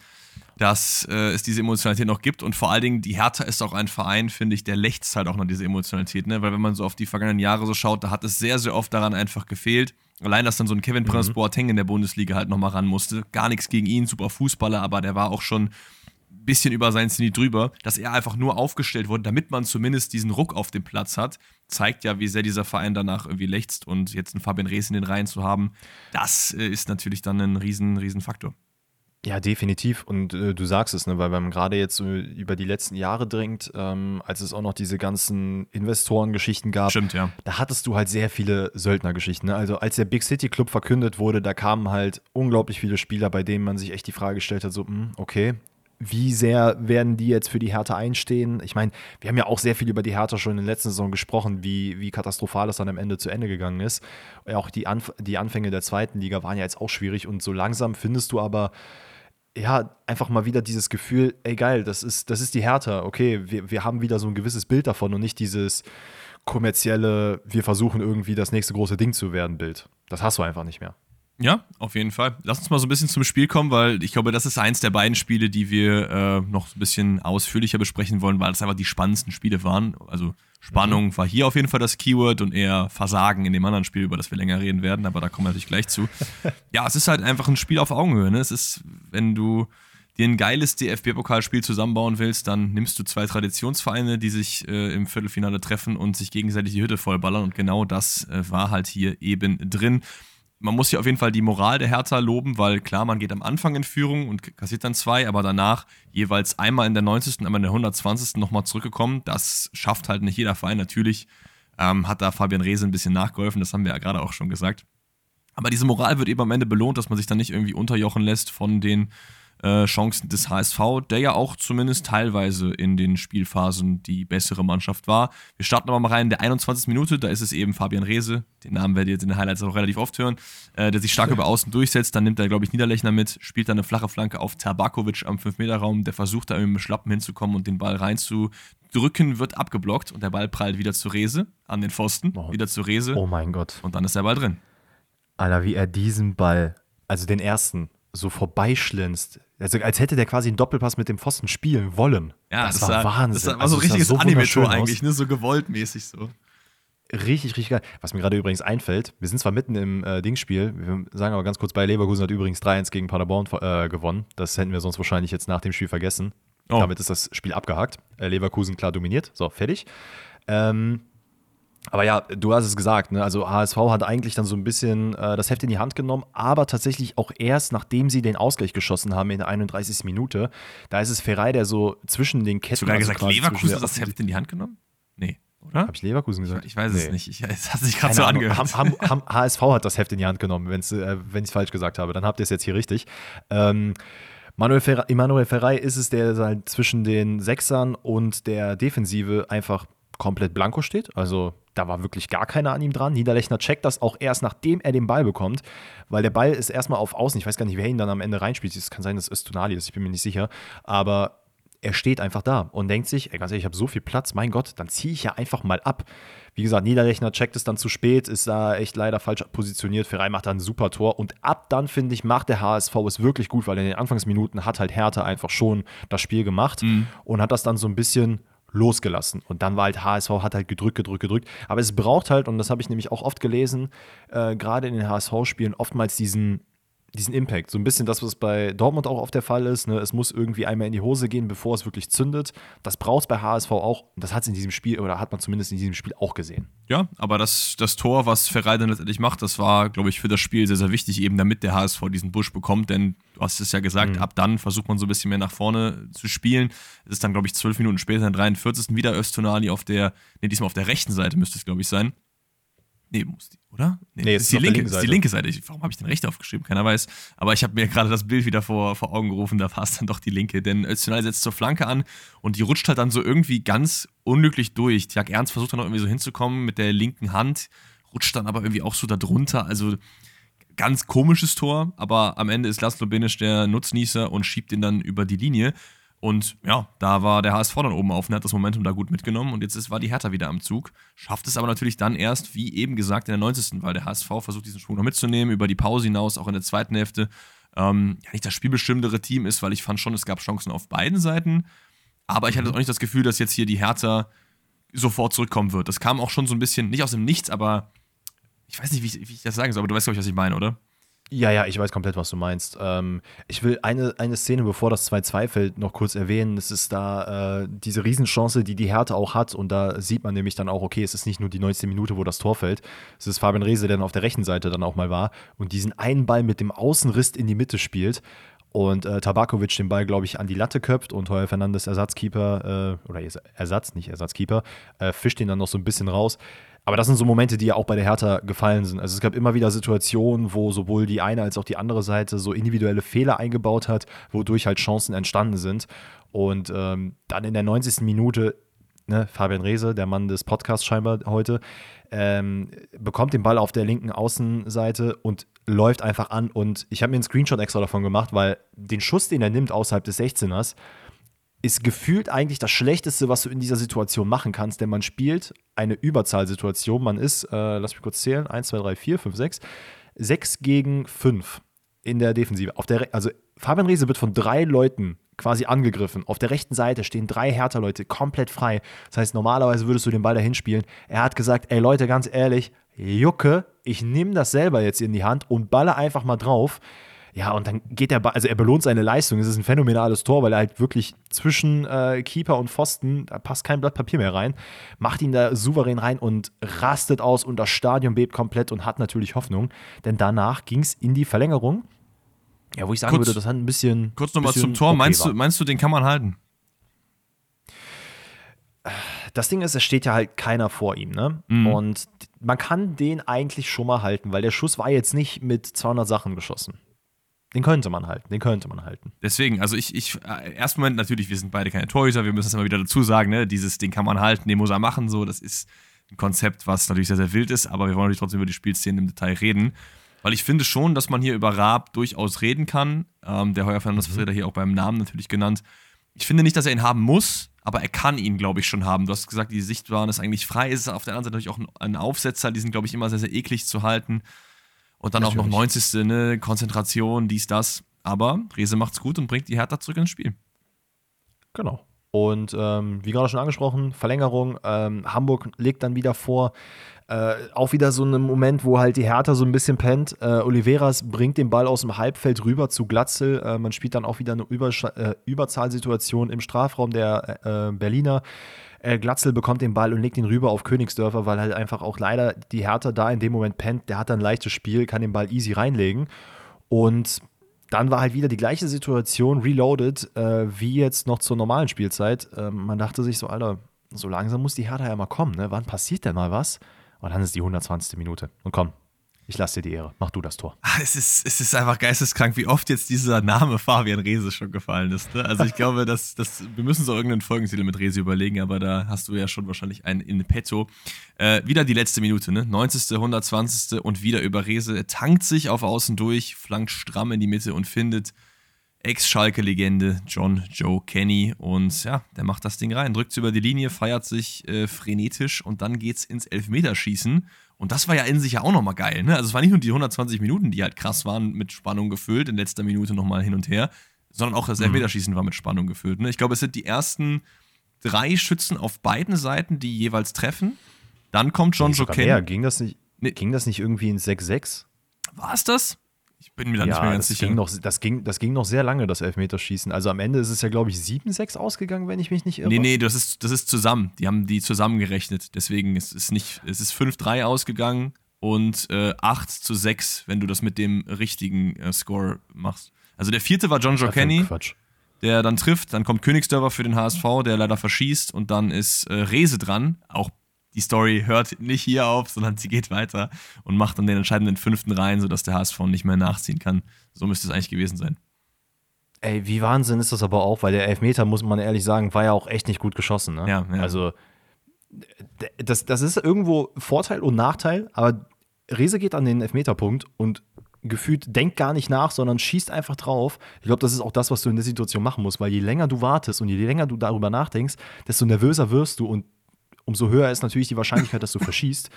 dass äh, es diese Emotionalität noch gibt. Und vor allen Dingen, die Hertha ist auch ein Verein, finde ich, der lächzt halt auch noch diese Emotionalität. Ne? Weil wenn man so auf die vergangenen Jahre so schaut, da hat es sehr, sehr oft daran einfach gefehlt. Allein, dass dann so ein Kevin mhm. Prince Boateng in der Bundesliga halt nochmal ran musste. Gar nichts gegen ihn, super Fußballer, aber der war auch schon bisschen über sein Zenit drüber, dass er einfach nur aufgestellt wurde, damit man zumindest diesen Ruck auf dem Platz hat, zeigt ja, wie sehr dieser Verein danach irgendwie lächzt und jetzt einen Fabian Rees in den Reihen zu haben, das äh, ist natürlich dann ein riesen, riesen Faktor. Ja, definitiv. Und äh, du sagst es, ne, weil man gerade jetzt so über die letzten Jahre dringt, ähm, als es auch noch diese ganzen Investorengeschichten gab, Stimmt, ja. da hattest du halt sehr viele Söldnergeschichten. Ne? Also als der Big City Club verkündet wurde, da kamen halt unglaublich viele Spieler, bei denen man sich echt die Frage gestellt hat, so, mh, hm, okay, wie sehr werden die jetzt für die Hertha einstehen? Ich meine, wir haben ja auch sehr viel über die Hertha schon in der letzten Saison gesprochen, wie, wie katastrophal es dann am Ende zu Ende gegangen ist. Auch die, Anf die Anfänge der zweiten Liga waren ja jetzt auch schwierig und so langsam findest du aber ja, einfach mal wieder dieses Gefühl, ey geil, das ist, das ist die Hertha, okay, wir, wir haben wieder so ein gewisses Bild davon und nicht dieses kommerzielle, wir versuchen irgendwie das nächste große Ding zu werden Bild. Das hast du einfach nicht mehr. Ja, auf jeden Fall. Lass uns mal so ein bisschen zum Spiel kommen, weil ich glaube, das ist eins der beiden Spiele, die wir äh, noch ein bisschen ausführlicher besprechen wollen, weil es einfach die spannendsten Spiele waren. Also Spannung mhm. war hier auf jeden Fall das Keyword und eher Versagen in dem anderen Spiel, über das wir länger reden werden, aber da kommen wir natürlich gleich zu. ja, es ist halt einfach ein Spiel auf Augenhöhe. Ne? Es ist, wenn du dir ein geiles DFB-Pokalspiel zusammenbauen willst, dann nimmst du zwei Traditionsvereine, die sich äh, im Viertelfinale treffen und sich gegenseitig die Hütte vollballern und genau das äh, war halt hier eben drin man muss hier auf jeden Fall die Moral der Hertha loben, weil klar, man geht am Anfang in Führung und kassiert dann zwei, aber danach jeweils einmal in der 90., einmal in der 120. nochmal zurückgekommen. Das schafft halt nicht jeder Verein. Natürlich ähm, hat da Fabian Rehse ein bisschen nachgeholfen, das haben wir ja gerade auch schon gesagt. Aber diese Moral wird eben am Ende belohnt, dass man sich dann nicht irgendwie unterjochen lässt von den äh, Chancen des HSV, der ja auch zumindest teilweise in den Spielphasen die bessere Mannschaft war. Wir starten aber mal rein in der 21. Minute, da ist es eben Fabian Rehse, den Namen werdet ihr jetzt in den Highlights auch relativ oft hören, äh, der sich stark über Außen durchsetzt, dann nimmt er, glaube ich, Niederlechner mit, spielt dann eine flache Flanke auf Terbakovic am 5-Meter-Raum, der versucht da mit Schlappen hinzukommen und den Ball reinzudrücken, wird abgeblockt und der Ball prallt wieder zu Rehse an den Pfosten, Oh. wieder zu Rehse Oh mein Gott. und dann ist der Ball drin. Alter, wie er diesen Ball, also den ersten, so vorbeischlinzt. Also als hätte der quasi einen Doppelpass mit dem Pfosten spielen wollen. Ja, das, war sah- Wahnsinn. Das war Also so sah richtiges so Anime-Tor aus. eigentlich, ne? so gewolltmäßig so. Richtig, richtig geil. Was mir gerade übrigens einfällt, wir sind zwar mitten im äh, Dingspiel, wir sagen aber ganz kurz, bei Leverkusen hat übrigens 3-1 gegen Paderborn äh, gewonnen. Das hätten wir sonst wahrscheinlich jetzt nach dem Spiel vergessen. Oh. Damit ist das Spiel abgehakt. Äh, Leverkusen klar dominiert. So, fertig. Ähm, aber ja, du hast es gesagt, ne? also HSV hat eigentlich dann so ein bisschen äh, das Heft in die Hand genommen, aber tatsächlich auch erst, nachdem sie den Ausgleich geschossen haben in der 31. Minute. Da ist es Ferrei, der so zwischen den Ketten... Sogar also gesagt, Leverkusen hat das Heft in die Hand genommen? Nee, oder? Hab ich Leverkusen gesagt? Ich weiß es Nee. nicht. Ich, es hat sich gerade so Ahnung. angehört. Ham, Ham, HSV hat das Heft in die Hand genommen, wenn's, äh, wenn ich es falsch gesagt habe. Dann habt ihr es jetzt hier richtig. Ähm, Manuel Ferrei, Emanuel Ferrei ist es, der halt zwischen den Sechsern und der Defensive einfach komplett blanko steht. Also da war wirklich gar keiner an ihm dran. Niederlechner checkt das auch erst, nachdem er den Ball bekommt, weil der Ball ist erstmal auf Außen. Ich weiß gar nicht, wer ihn dann am Ende reinspielt. Es kann sein, dass es Tonali ist, ich bin mir nicht sicher. Aber er steht einfach da und denkt sich, ey, ganz ehrlich, ich habe so viel Platz, mein Gott, dann ziehe ich ja einfach mal ab. Wie gesagt, Niederlechner checkt es dann zu spät, ist da echt leider falsch positioniert. Ferrei macht da ein super Tor und ab dann, finde ich, macht der HSV es wirklich gut, weil in den Anfangsminuten hat halt Hertha einfach schon das Spiel gemacht und hat das dann so ein bisschen losgelassen. Und dann war halt HSV, hat halt gedrückt, gedrückt, gedrückt. Aber es braucht halt, und das habe ich nämlich auch oft gelesen, äh, gerade in den HSV-Spielen oftmals diesen, diesen Impact. So ein bisschen das, was bei Dortmund auch oft der Fall ist. Ne? Es muss irgendwie einmal in die Hose gehen, bevor es wirklich zündet. Das braucht es bei HSV auch. Und das hat es in diesem Spiel, oder hat man zumindest in diesem Spiel auch gesehen. Ja, aber das, das Tor, was Ferrei dann letztendlich macht, das war, glaube ich, für das Spiel sehr, sehr wichtig, eben damit der HSV diesen Busch bekommt, denn du hast es ja gesagt, ab dann versucht man so ein bisschen mehr nach vorne zu spielen. Es ist dann, glaube ich, zwölf Minuten später, in der 43. wieder Öztunali auf der, nee, diesmal auf der rechten Seite müsste es, glaube ich, sein. Nee, muss die, oder? Nee, es ist die linke, ist die Seite. linke Seite. Ich, warum habe ich den rechte aufgeschrieben? Keiner weiß. Aber ich habe mir gerade das Bild wieder vor, vor Augen gerufen, da war es dann doch die linke. Denn Öztunali setzt zur Flanke an und die rutscht halt dann so irgendwie ganz unglücklich durch. Jack Ernst versucht dann noch irgendwie so hinzukommen mit der linken Hand, rutscht dann aber irgendwie auch so da drunter. Also ganz komisches Tor, aber am Ende ist Laszlo Benisch der Nutznießer und schiebt ihn dann über die Linie. Und ja, da war der HSV dann oben auf und hat das Momentum da gut mitgenommen. Und jetzt ist, war die Hertha wieder am Zug. Schafft es aber natürlich dann erst, wie eben gesagt, in der 90. Weil der HSV versucht, diesen Schwung noch mitzunehmen, über die Pause hinaus, auch in der zweiten Hälfte. Ähm, ja, nicht das spielbestimmendere Team ist, weil ich fand schon, es gab Chancen auf beiden Seiten. Aber ich hatte auch nicht das Gefühl, dass jetzt hier die Hertha sofort zurückkommen wird. Das kam auch schon so ein bisschen, nicht aus dem Nichts, aber ich weiß nicht, wie ich, wie ich das sagen soll, aber du weißt, glaube ich, was ich meine, oder? Ja, ja, ich weiß komplett, was du meinst. Ähm, ich will eine, eine Szene, bevor das 2-2 fällt, noch kurz erwähnen. Es ist da äh, diese Riesenchance, die die Hertha auch hat. Und da sieht man nämlich dann auch, okay, es ist nicht nur die 19. Minute, wo das Tor fällt. Es ist Fabian Rehse, der dann auf der rechten Seite dann auch mal war und diesen einen Ball mit dem Außenriss in die Mitte spielt. Und äh, Tabakovic den Ball, glaube ich, an die Latte köpft und Heuer Fernandes, Ersatzkeeper, äh, oder Ersatz, nicht Ersatzkeeper, äh, fischt ihn dann noch so ein bisschen raus. Aber das sind so Momente, die ja auch bei der Hertha gefallen sind. Also es gab immer wieder Situationen, wo sowohl die eine als auch die andere Seite so individuelle Fehler eingebaut hat, wodurch halt Chancen entstanden sind. Und ähm, dann in der 90. Minute, ne, Fabian Rehse, der Mann des Podcasts scheinbar heute, ähm, bekommt den Ball auf der linken Außenseite und läuft einfach an. Und ich habe mir einen Screenshot extra davon gemacht, weil den Schuss, den er nimmt außerhalb des 16ers, ist gefühlt eigentlich das Schlechteste, was du in dieser Situation machen kannst, denn man spielt eine Überzahlsituation. Man ist, äh, lass mich kurz zählen, 1, 2, 3, 4, 5, 6, 6 gegen 5 in der Defensive. Auf der, also Fabian Riese wird von drei Leuten quasi angegriffen. Auf der rechten Seite stehen drei Hertha-Leute komplett frei. Das heißt, normalerweise würdest du den Ball dahin spielen. Er hat gesagt, ey Leute, ganz ehrlich, Jucke, ich nehme das selber jetzt in die Hand und balle einfach mal drauf. Ja, und dann geht Ball, also er belohnt seine Leistung. Es ist ein phänomenales Tor, weil er halt wirklich zwischen äh, Keeper und Pfosten, da passt kein Blatt Papier mehr rein, macht ihn da souverän rein und rastet aus und das Stadion bebt komplett und hat natürlich Hoffnung, denn danach ging es in die Verlängerung. Ja, wo ich sagen Kurz- würde, das hat ein bisschen. Kurz nochmal zum Tor. okay meinst, war. du, meinst du, den kann man halten? Das Ding ist, es steht ja halt keiner vor ihm, ne? Mhm. Und man kann den eigentlich schon mal halten, weil der Schuss war jetzt nicht mit 200 Sachen geschossen. Den könnte man halten, den könnte man halten. Deswegen, also ich, ich, äh, erstmal natürlich, wir sind beide keine Torhüter, wir müssen es immer wieder dazu sagen, ne, dieses Ding kann man halten, den muss er machen, so, das ist ein Konzept, was natürlich sehr, sehr wild ist, aber wir wollen natürlich trotzdem über die Spielszenen im Detail reden, weil ich finde schon, dass man hier über Raab durchaus reden kann, ähm, der Heuer Fernandes mhm. hier auch beim Namen natürlich genannt. Ich finde nicht, dass er ihn haben muss, aber er kann ihn, glaube ich, schon haben. Du hast gesagt, die Sichtbahn ist eigentlich frei, ist auf der anderen Seite natürlich auch ein Aufsetzer, die sind, glaube ich, immer sehr, sehr eklig zu halten. Und dann Natürlich. auch noch 90. Ne, Konzentration, dies, das. Aber Rese macht's gut und bringt die Hertha zurück ins Spiel. Genau. Und ähm, wie gerade schon angesprochen, Verlängerung. Ähm, Hamburg legt dann wieder vor. Äh, auch wieder so ein Moment, wo halt die Hertha so ein bisschen pennt. Äh, Oliveras bringt den Ball aus dem Halbfeld rüber zu Glatzel. Äh, man spielt dann auch wieder eine Übersch äh, Überzahlsituation im Strafraum der äh, Berliner. Äh, Glatzel bekommt den Ball und legt ihn rüber auf Königsdörfer, weil halt einfach auch leider die Hertha da in dem Moment pennt. Der hat dann ein leichtes Spiel, kann den Ball easy reinlegen. Und dann war halt wieder die gleiche Situation, reloaded, äh, wie jetzt noch zur normalen Spielzeit. Ähm, man dachte sich so, Alter, so langsam muss die Hertha ja mal kommen. Ne? Wann passiert denn mal was? Und dann ist die 120. Minute. Und komm, ich lasse dir die Ehre. Mach du das Tor. Ah, es ist, es ist einfach geisteskrank, wie oft jetzt dieser Name Fabian Rehse schon gefallen ist. Ne? Also ich glaube, dass, dass, wir müssen so irgendeinen Folgentitel mit Rehse überlegen, aber da hast du ja schon wahrscheinlich einen in petto. Äh, wieder die letzte Minute, ne? 90., 120. und wieder über Rehse. Er tankt sich auf Außen durch, flankt stramm in die Mitte und findet Ex-Schalke-Legende John Joe Kenny. Und ja, der macht das Ding rein, drückt über die Linie, feiert sich äh, frenetisch und dann geht's ins Elfmeterschießen. Und das war ja in sich ja auch nochmal geil. Ne? Also es waren nicht nur die 120 Minuten, die halt krass waren, mit Spannung gefüllt, in letzter Minute nochmal hin und her, sondern auch das mhm. Elfmeterschießen war mit Spannung gefüllt. Ne? Ich glaube, es sind die ersten drei Schützen auf beiden Seiten, die jeweils treffen. Dann kommt John Joe Kenny. Ging das nicht, nee. ging das nicht irgendwie in 6-6? War es das? Ich bin mir da ja, nicht mehr ganz das sicher. Ging noch, das, ging, das ging noch sehr lange, das Elfmeterschießen. Also am Ende ist es ja, glaube ich, 7-6 ausgegangen, wenn ich mich nicht irre. Nee, nee, das ist, das ist zusammen. Die haben die zusammengerechnet. Deswegen ist es nicht, es ist 5-3 ausgegangen und äh, 8 zu 6, wenn du das mit dem richtigen äh, Score machst. Also der vierte war John Joe Kenny, der dann trifft. Dann kommt Königsdörfer für den HSV, der leider verschießt. Und dann ist äh, Rese dran, auch die Story hört nicht hier auf, sondern sie geht weiter und macht dann den entscheidenden fünften rein, sodass der HSV nicht mehr nachziehen kann. So müsste es eigentlich gewesen sein. Ey, wie Wahnsinn ist das aber auch, weil der Elfmeter, muss man ehrlich sagen, war ja auch echt nicht gut geschossen. Ne? Ja, ja. Also, das, das ist irgendwo Vorteil und Nachteil, aber Rese geht an den Elfmeterpunkt und gefühlt denkt gar nicht nach, sondern schießt einfach drauf. Ich glaube, das ist auch das, was du in der Situation machen musst, weil je länger du wartest und je länger du darüber nachdenkst, desto nervöser wirst du und umso höher ist natürlich die Wahrscheinlichkeit, dass du verschießt.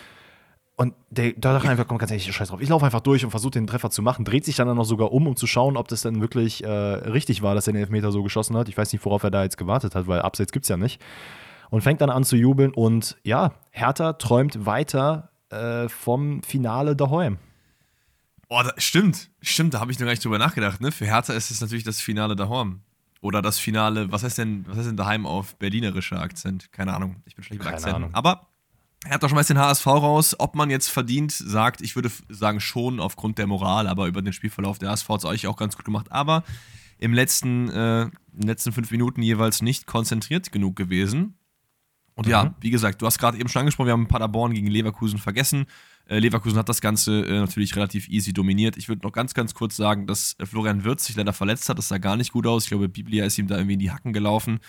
Und der, da dachte einfach, komm, ganz ehrlich, scheiß drauf. Ich laufe einfach durch und versuche den Treffer zu machen. Dreht sich dann noch sogar um, um zu schauen, ob das dann wirklich äh, richtig war, dass er den Elfmeter so geschossen hat. Ich weiß nicht, worauf er da jetzt gewartet hat, weil Abseits gibt es ja nicht. Und fängt dann an zu jubeln. Und ja, Hertha träumt weiter äh, vom Finale daheim. Oh, das, stimmt. Stimmt, da habe ich noch gar nicht drüber nachgedacht. Ne? Für Hertha ist es natürlich das Finale daheim. Oder das Finale, was heißt denn, was heißt denn daheim auf berlinerischer Akzent? Keine Ahnung, ich bin schlecht mit Akzenten. Ahnung. Aber er hat doch schon mal den HSV raus. Ob man jetzt verdient sagt, ich würde sagen schon aufgrund der Moral, aber über den Spielverlauf der HSV hat es euch auch ganz gut gemacht. Aber im letzten, äh, in den letzten fünf Minuten jeweils nicht konzentriert genug gewesen. Und mhm. ja, wie gesagt, du hast gerade eben schon angesprochen, wir haben Paderborn gegen Leverkusen vergessen. Äh, Leverkusen hat das Ganze äh, natürlich relativ easy dominiert. Ich würde noch ganz, ganz kurz sagen, dass äh, Florian Wirtz sich leider verletzt hat. Das sah gar nicht gut aus. Ich glaube, Biblia ist ihm da irgendwie in die Hacken gelaufen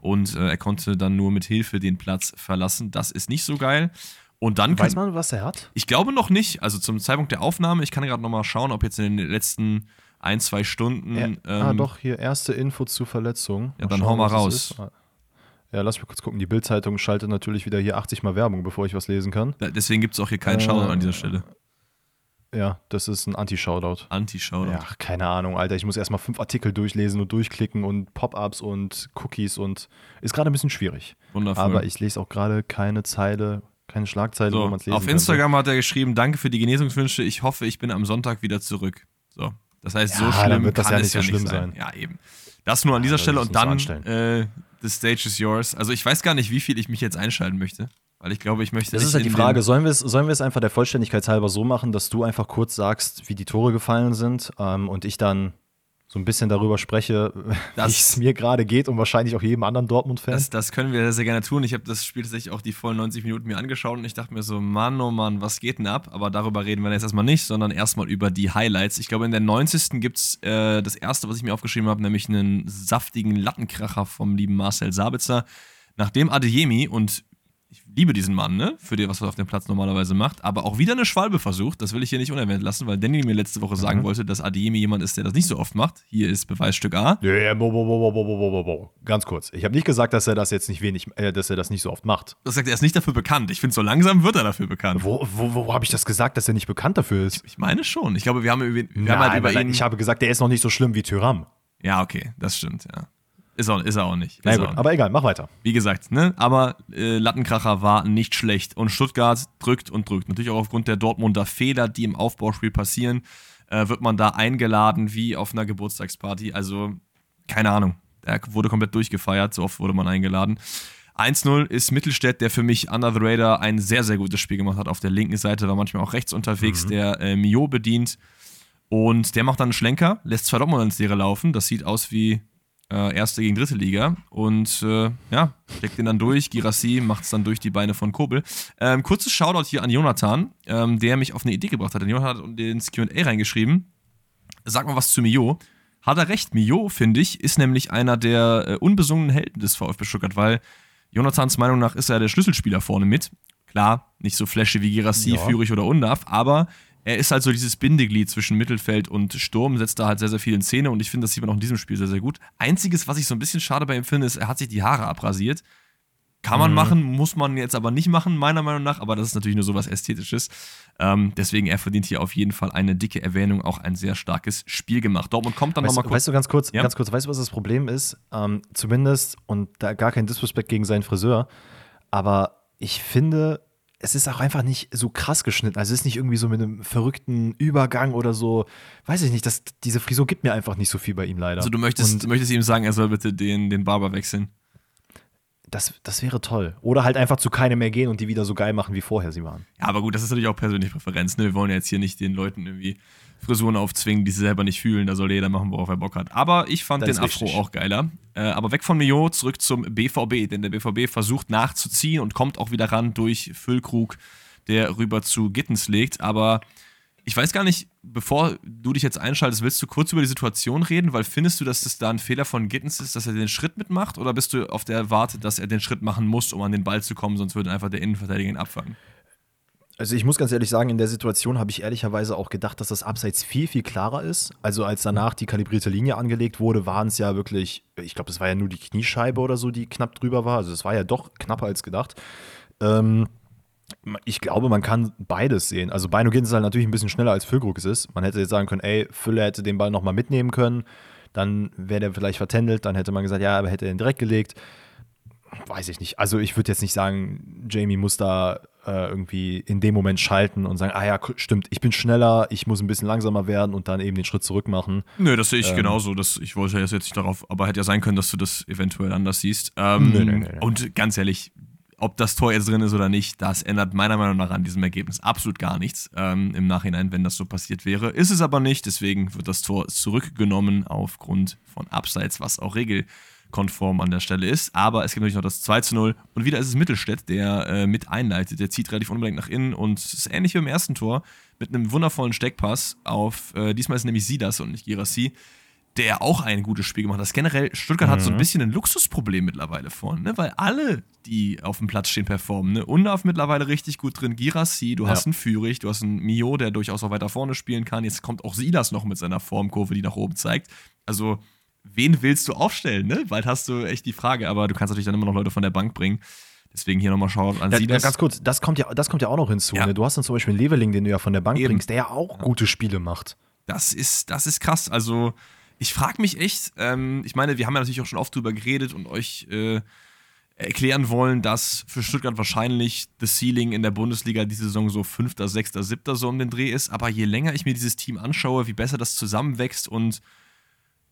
und er konnte dann nur mit Hilfe den Platz verlassen. Das ist nicht so geil. Und dann Weiß man, was er hat? Ich glaube noch nicht. Also zum Zeitpunkt der Aufnahme, ich kann gerade noch mal schauen, ob jetzt in den letzten ein, zwei Stunden. Er, ah, ähm, ah, doch, hier erste Info zur Verletzung. Ja, dann schauen, hau mal raus. Ja, lass mich kurz gucken. Die Bildzeitung schaltet natürlich wieder hier 80 Mal Werbung, bevor ich was lesen kann. Ja, deswegen gibt es auch hier keinen äh, Shoutout an dieser Stelle. Ja, das ist ein Anti-Shoutout. Anti-Shoutout. Ja, keine Ahnung, Alter. Ich muss erstmal fünf Artikel durchlesen und durchklicken und Pop-ups und Cookies und ist gerade ein bisschen schwierig. Wundervoll. Aber ich lese auch gerade keine Zeile, keine Schlagzeile, so, wo man es lesen Auf Instagram könnte. hat er geschrieben: Danke für die Genesungswünsche. Ich hoffe, ich bin am Sonntag wieder zurück. So. Das heißt, so schlimm wird das kann ja es nicht ja nicht sein. sein. Ja, eben. Das nur an dieser ja, Stelle und dann äh, The Stage is yours. Also ich weiß gar nicht, wie viel ich mich jetzt einschalten möchte. Weil ich glaube, ich möchte. Das ist halt die Frage. Sollen wir, es, sollen wir es einfach der Vollständigkeit halber so machen, dass du einfach kurz sagst, wie die Tore gefallen sind ähm, und ich dann so ein bisschen darüber spreche, wie es mir gerade geht und wahrscheinlich auch jedem anderen Dortmund-Fan? Das, das, können wir sehr gerne tun. Ich habe das Spiel tatsächlich auch die vollen 90 Minuten mir angeschaut und ich dachte mir so, Mann, oh Mann, was geht denn ab? Aber darüber reden wir jetzt erstmal nicht, sondern erstmal über die Highlights. Ich glaube, in der 90. gibt es äh, das erste, was ich mir aufgeschrieben habe, nämlich einen saftigen Lattenkracher vom lieben Marcel Sabitzer. Nachdem Adeyemi und liebe diesen Mann, ne? Für den, was er auf dem Platz normalerweise macht. Aber auch wieder eine Schwalbe versucht. Das will ich hier nicht unerwähnt lassen, weil Danny mir letzte Woche sagen mhm. wollte, dass Adiemi jemand ist, der das nicht so oft macht. Hier ist Beweisstück A. Ja, ja, bo, bo, bo, bo, bo, bo, bo. Ganz kurz. Ich habe nicht gesagt, dass er das jetzt nicht wenig, äh, dass er das nicht so oft macht. Das sagt, er ist nicht dafür bekannt. Ich finde, so langsam wird er dafür bekannt. Wo, wo, wo habe ich das gesagt, dass er nicht bekannt dafür ist? Ich, ich meine schon. Ich glaube, wir haben, wir nein, haben halt über nein, ihn. Ich habe gesagt, der ist noch nicht so schlimm wie Tyram. Ja, okay, das stimmt, ja. Ist, auch, ist er auch nicht. Na gut, aber egal, mach weiter. Wie gesagt, ne? aber äh, Lattenkracher war nicht schlecht. Und Stuttgart drückt und drückt. Natürlich auch aufgrund der Dortmunder Fehler, die im Aufbauspiel passieren, äh, wird man da eingeladen wie auf einer Geburtstagsparty. Also, keine Ahnung. Er wurde komplett durchgefeiert, so oft wurde man eingeladen. 1-0 ist Mittelstädt, der für mich under the radar ein sehr, sehr gutes Spiel gemacht hat. Auf der linken Seite war manchmal auch rechts unterwegs, mhm. der äh, Mio bedient. Und der macht dann einen Schlenker, lässt zwei Dortmund ins Leere laufen. Das sieht aus wie äh, erste gegen dritte Liga. Und äh, ja, steckt den dann durch. Girassi macht es dann durch die Beine von Kobel. Ähm, kurzes Shoutout hier an Jonathan, ähm, der mich auf eine Idee gebracht hat. Jonathan hat ins QA reingeschrieben. Sag mal was zu Mio. Hat er recht, Mio, finde ich, ist nämlich einer der äh, unbesungenen Helden des VfB Stuttgart, weil Jonathans Meinung nach ist er der Schlüsselspieler vorne mit. Klar, nicht so flashy wie Girassi, ja. Führig oder Undav, aber er ist halt so dieses Bindeglied zwischen Mittelfeld und Sturm, setzt da halt sehr, sehr viel in Szene und ich finde, das sieht man auch in diesem Spiel sehr, sehr gut. Einziges, was ich so ein bisschen schade bei ihm finde, ist, er hat sich die Haare abrasiert. Kann man mhm. machen, muss man jetzt aber nicht machen, meiner Meinung nach, aber das ist natürlich nur so was Ästhetisches. Ähm, deswegen, er verdient hier auf jeden Fall eine dicke Erwähnung, auch ein sehr starkes Spiel gemacht. Dortmund kommt dann nochmal kurz. Weißt du, ganz kurz, ja? ganz kurz, weißt du, was das Problem ist? Ähm, zumindest, und da gar kein Disrespect gegen seinen Friseur, aber ich finde, es ist auch einfach nicht so krass geschnitten. Also es ist nicht irgendwie so mit einem verrückten Übergang oder so. Weiß ich nicht, das, diese Frisur gibt mir einfach nicht so viel bei ihm leider. Also du möchtest, Und, möchtest ihm sagen, er soll bitte den, den Barber wechseln? Das, das wäre toll. Oder halt einfach zu keinem mehr gehen und die wieder so geil machen, wie vorher sie waren. Ja, aber gut, das ist natürlich auch persönliche Präferenz. Ne? Wir wollen ja jetzt hier nicht den Leuten irgendwie Frisuren aufzwingen, die sie selber nicht fühlen. Da soll jeder machen, worauf er Bock hat. Aber ich fand das den Afro richtig. auch geiler. Äh, aber weg von Mio, zurück zum BVB. Denn der BVB versucht nachzuziehen und kommt auch wieder ran durch Füllkrug, der rüber zu Gittens legt. Aber ich weiß gar nicht, bevor du dich jetzt einschaltest, willst du kurz über die Situation reden? Weil findest du, dass das da ein Fehler von Gittens ist, dass er den Schritt mitmacht? Oder bist du auf der Warte, dass er den Schritt machen muss, um an den Ball zu kommen, sonst würde einfach der Innenverteidiger ihn abfangen? Also ich muss ganz ehrlich sagen, in der Situation habe ich ehrlicherweise auch gedacht, dass das Abseits viel, viel klarer ist. Also als danach die kalibrierte Linie angelegt wurde, waren es ja wirklich, ich glaube, das war ja nur die Kniescheibe oder so, die knapp drüber war. Also es war ja doch knapper als gedacht. Ähm, ich glaube, man kann beides sehen. Also Beino geht es halt natürlich ein bisschen schneller als Füllkrug es ist. Man hätte jetzt sagen können, ey, Fülle hätte den Ball nochmal mitnehmen können. Dann wäre der vielleicht vertändelt. Dann hätte man gesagt, ja, aber hätte er den direkt gelegt. Weiß ich nicht. Also ich würde jetzt nicht sagen, Jamie muss da äh, irgendwie in dem Moment schalten und sagen, ah ja, stimmt, ich bin schneller, ich muss ein bisschen langsamer werden und dann eben den Schritt zurück machen. Nö, das sehe ich ähm, genauso. Das, ich wollte ja jetzt nicht darauf, aber hätte ja sein können, dass du das eventuell anders siehst. Ähm, nö, nö, nö, und ganz ehrlich, ob das Tor jetzt drin ist oder nicht, das ändert meiner Meinung nach an diesem Ergebnis absolut gar nichts ähm, im Nachhinein, wenn das so passiert wäre. Ist es aber nicht, deswegen wird das Tor zurückgenommen aufgrund von Abseits, was auch Regel konform an der Stelle ist. Aber es gibt natürlich noch das 2 zu 0. Und wieder ist es Mittelstädt, der äh, mit einleitet. Der zieht relativ unbedingt nach innen und es ist ähnlich wie im ersten Tor mit einem wundervollen Steckpass auf, äh, diesmal ist es nämlich Sidas und nicht Girassi, der auch ein gutes Spiel gemacht hat. Generell, Stuttgart mhm. hat so ein mhm. bisschen ein Luxusproblem mittlerweile vorne, ne? weil alle, die auf dem Platz stehen, performen. Ne? Undav mittlerweile richtig gut drin, Girassi, du ja. hast einen Führig, du hast einen Mio, der durchaus auch weiter vorne spielen kann. Jetzt kommt auch Sidas noch mit seiner Formkurve, die nach oben zeigt. Also wen willst du aufstellen, ne? Bald hast du echt die Frage, aber du kannst natürlich dann immer noch Leute von der Bank bringen. Deswegen hier nochmal schauen an ja, Silas. Ganz kurz, das kommt ja, das kommt ja auch noch hinzu. Ja. Ne? Du hast dann zum Beispiel einen Leveling, den du ja von der Bank Eben. bringst, der ja auch gute Spiele macht. Das ist, das ist krass. Also, ich frage mich echt, ähm, ich meine, wir haben ja natürlich auch schon oft drüber geredet und euch äh, erklären wollen, dass für Stuttgart wahrscheinlich das Ceiling in der Bundesliga diese Saison so fünfter, sechster, siebter so um den Dreh ist. Aber je länger ich mir dieses Team anschaue, wie besser das zusammenwächst und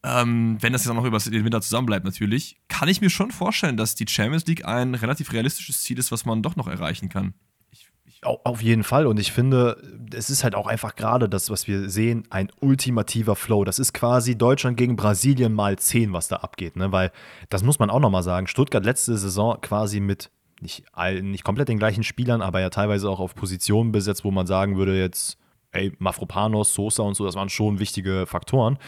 ähm, wenn das jetzt auch noch über den Winter zusammenbleibt natürlich, kann ich mir schon vorstellen, dass die Champions League ein relativ realistisches Ziel ist, was man doch noch erreichen kann. Ich, ich. Auf jeden Fall. Und ich finde, es ist halt auch einfach gerade das, was wir sehen, ein ultimativer Flow. Das ist quasi Deutschland gegen Brasilien mal 10, was da abgeht. Ne? Weil, das muss man auch nochmal sagen, Stuttgart letzte Saison quasi mit nicht, nicht komplett den gleichen Spielern, aber ja teilweise auch auf Positionen besetzt, wo man sagen würde jetzt, ey, Mafropanos, Sosa und so, das waren schon wichtige Faktoren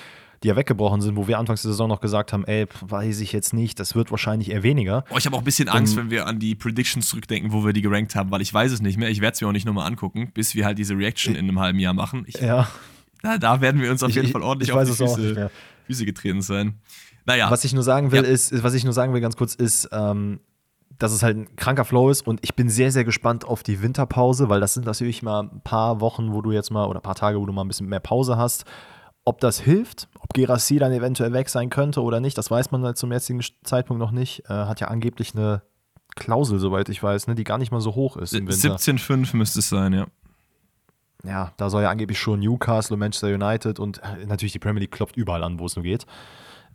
die ja weggebrochen sind, wo wir anfangs der Saison noch gesagt haben, ey, weiß ich jetzt nicht, das wird wahrscheinlich eher weniger. Oh, ich habe auch ein bisschen Angst, um, wenn wir an die Predictions zurückdenken, wo wir die gerankt haben, weil ich weiß es nicht mehr. Ich werde es mir auch nicht nochmal angucken, bis wir halt diese Reaction in einem halben Jahr machen. Ich, ja. Da, da, werden wir uns auf jeden Fall ordentlich auf die Füße, Füße, getreten sein. Naja. Was ich nur sagen will, ja. ist, was ich nur sagen will ganz kurz, ist, ähm, dass es halt ein kranker Flow ist und ich bin sehr, sehr gespannt auf die Winterpause, weil das sind natürlich mal ein paar Wochen, wo du jetzt mal oder ein paar Tage, wo du mal ein bisschen mehr Pause hast. Ob das hilft, ob Gerassi dann eventuell weg sein könnte oder nicht, das weiß man halt zum jetzigen Zeitpunkt noch nicht. Äh, hat ja angeblich eine Klausel, soweit ich weiß, ne, die gar nicht mal so hoch ist. 17,5 müsste es sein, ja. Ja, da soll ja angeblich schon Newcastle und Manchester United und äh, natürlich die Premier League klopft überall an, wo es nur geht.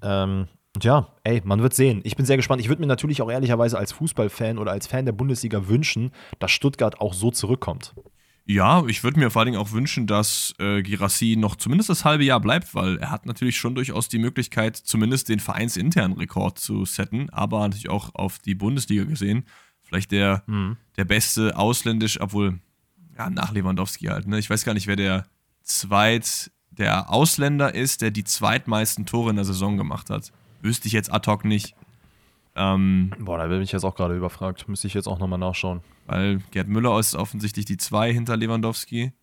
Ähm, und ja, ey, man wird sehen. Ich bin sehr gespannt. Ich würde mir natürlich auch ehrlicherweise als Fußballfan oder als Fan der Bundesliga wünschen, dass Stuttgart auch so zurückkommt. Ja, ich würde mir vor allen Dingen auch wünschen, dass äh, Girassi noch zumindest das halbe Jahr bleibt, weil er hat natürlich schon durchaus die Möglichkeit, zumindest den vereinsinternen Rekord zu setten, aber natürlich auch auf die Bundesliga gesehen. Vielleicht der, mhm. der beste ausländisch, obwohl, ja, nach Lewandowski halt, ne? Ich weiß gar nicht, wer der zweit, der Ausländer ist, der die zweitmeisten Tore in der Saison gemacht hat. Wüsste ich jetzt ad hoc nicht. Ähm, Boah, da bin ich jetzt auch gerade überfragt. Müsste ich jetzt auch nochmal nachschauen. Weil Gerd Müller ist offensichtlich die 2 hinter Lewandowski.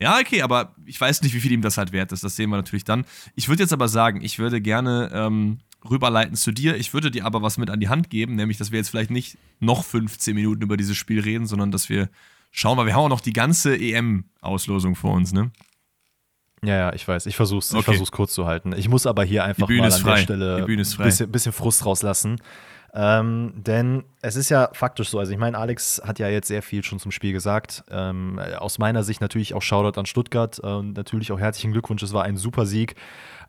Ja, okay, aber ich weiß nicht, wie viel ihm das halt wert ist. Das sehen wir natürlich dann. Ich würde jetzt aber sagen, ich würde gerne ähm, rüberleiten zu dir. Ich würde dir aber was mit an die Hand geben, nämlich, dass wir jetzt vielleicht nicht noch 15 Minuten über dieses Spiel reden, sondern dass wir schauen, weil wir haben auch noch die ganze EM-Auslosung vor uns, ne? Ja, ja, ich weiß. Ich versuche es okay. kurz zu halten. Ich muss aber hier einfach mal an frei. der Stelle ein bisschen, bisschen Frust rauslassen. Ähm, denn es ist ja faktisch so, also ich meine, Alex hat ja jetzt sehr viel schon zum Spiel gesagt. Ähm, aus meiner Sicht natürlich auch Shoutout an Stuttgart äh, und natürlich auch herzlichen Glückwunsch, es war ein super Sieg.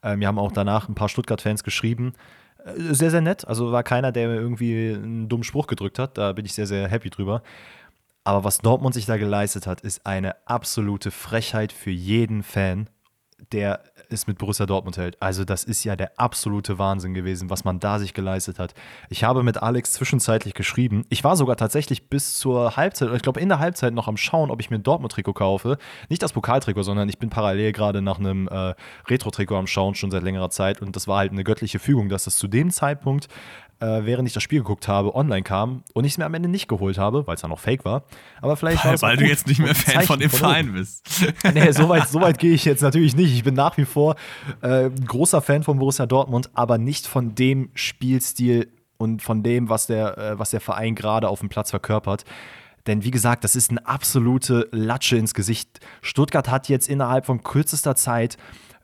Ähm, wir haben auch danach ein paar Stuttgart-Fans geschrieben. Äh, sehr, sehr nett. Also war keiner, der mir irgendwie einen dummen Spruch gedrückt hat. Da bin ich sehr, sehr happy drüber. Aber was Dortmund sich da geleistet hat, ist eine absolute Frechheit für jeden Fan der es mit Borussia Dortmund hält. Also das ist ja der absolute Wahnsinn gewesen, was man da sich geleistet hat. Ich habe mit Alex zwischenzeitlich geschrieben. Ich war sogar tatsächlich bis zur Halbzeit, ich glaube in der Halbzeit noch am Schauen, ob ich mir ein Dortmund-Trikot kaufe. Nicht das Pokaltrikot, sondern ich bin parallel gerade nach einem äh, Retro-Trikot am Schauen schon seit längerer Zeit und das war halt eine göttliche Fügung, dass das zu dem Zeitpunkt äh, während ich das Spiel geguckt habe, online kam und ich es mir am Ende nicht geholt habe, weil es dann noch fake war. Aber vielleicht weil, weil du jetzt nicht mehr Fan von dem Verein bist. nee, so weit, so weit gehe ich jetzt natürlich nicht. Ich bin nach wie vor äh, großer Fan von Borussia Dortmund, aber nicht von dem Spielstil und von dem, was der, äh, was der Verein gerade auf dem Platz verkörpert. Denn wie gesagt, das ist eine absolute Latsche ins Gesicht. Stuttgart hat jetzt innerhalb von kürzester Zeit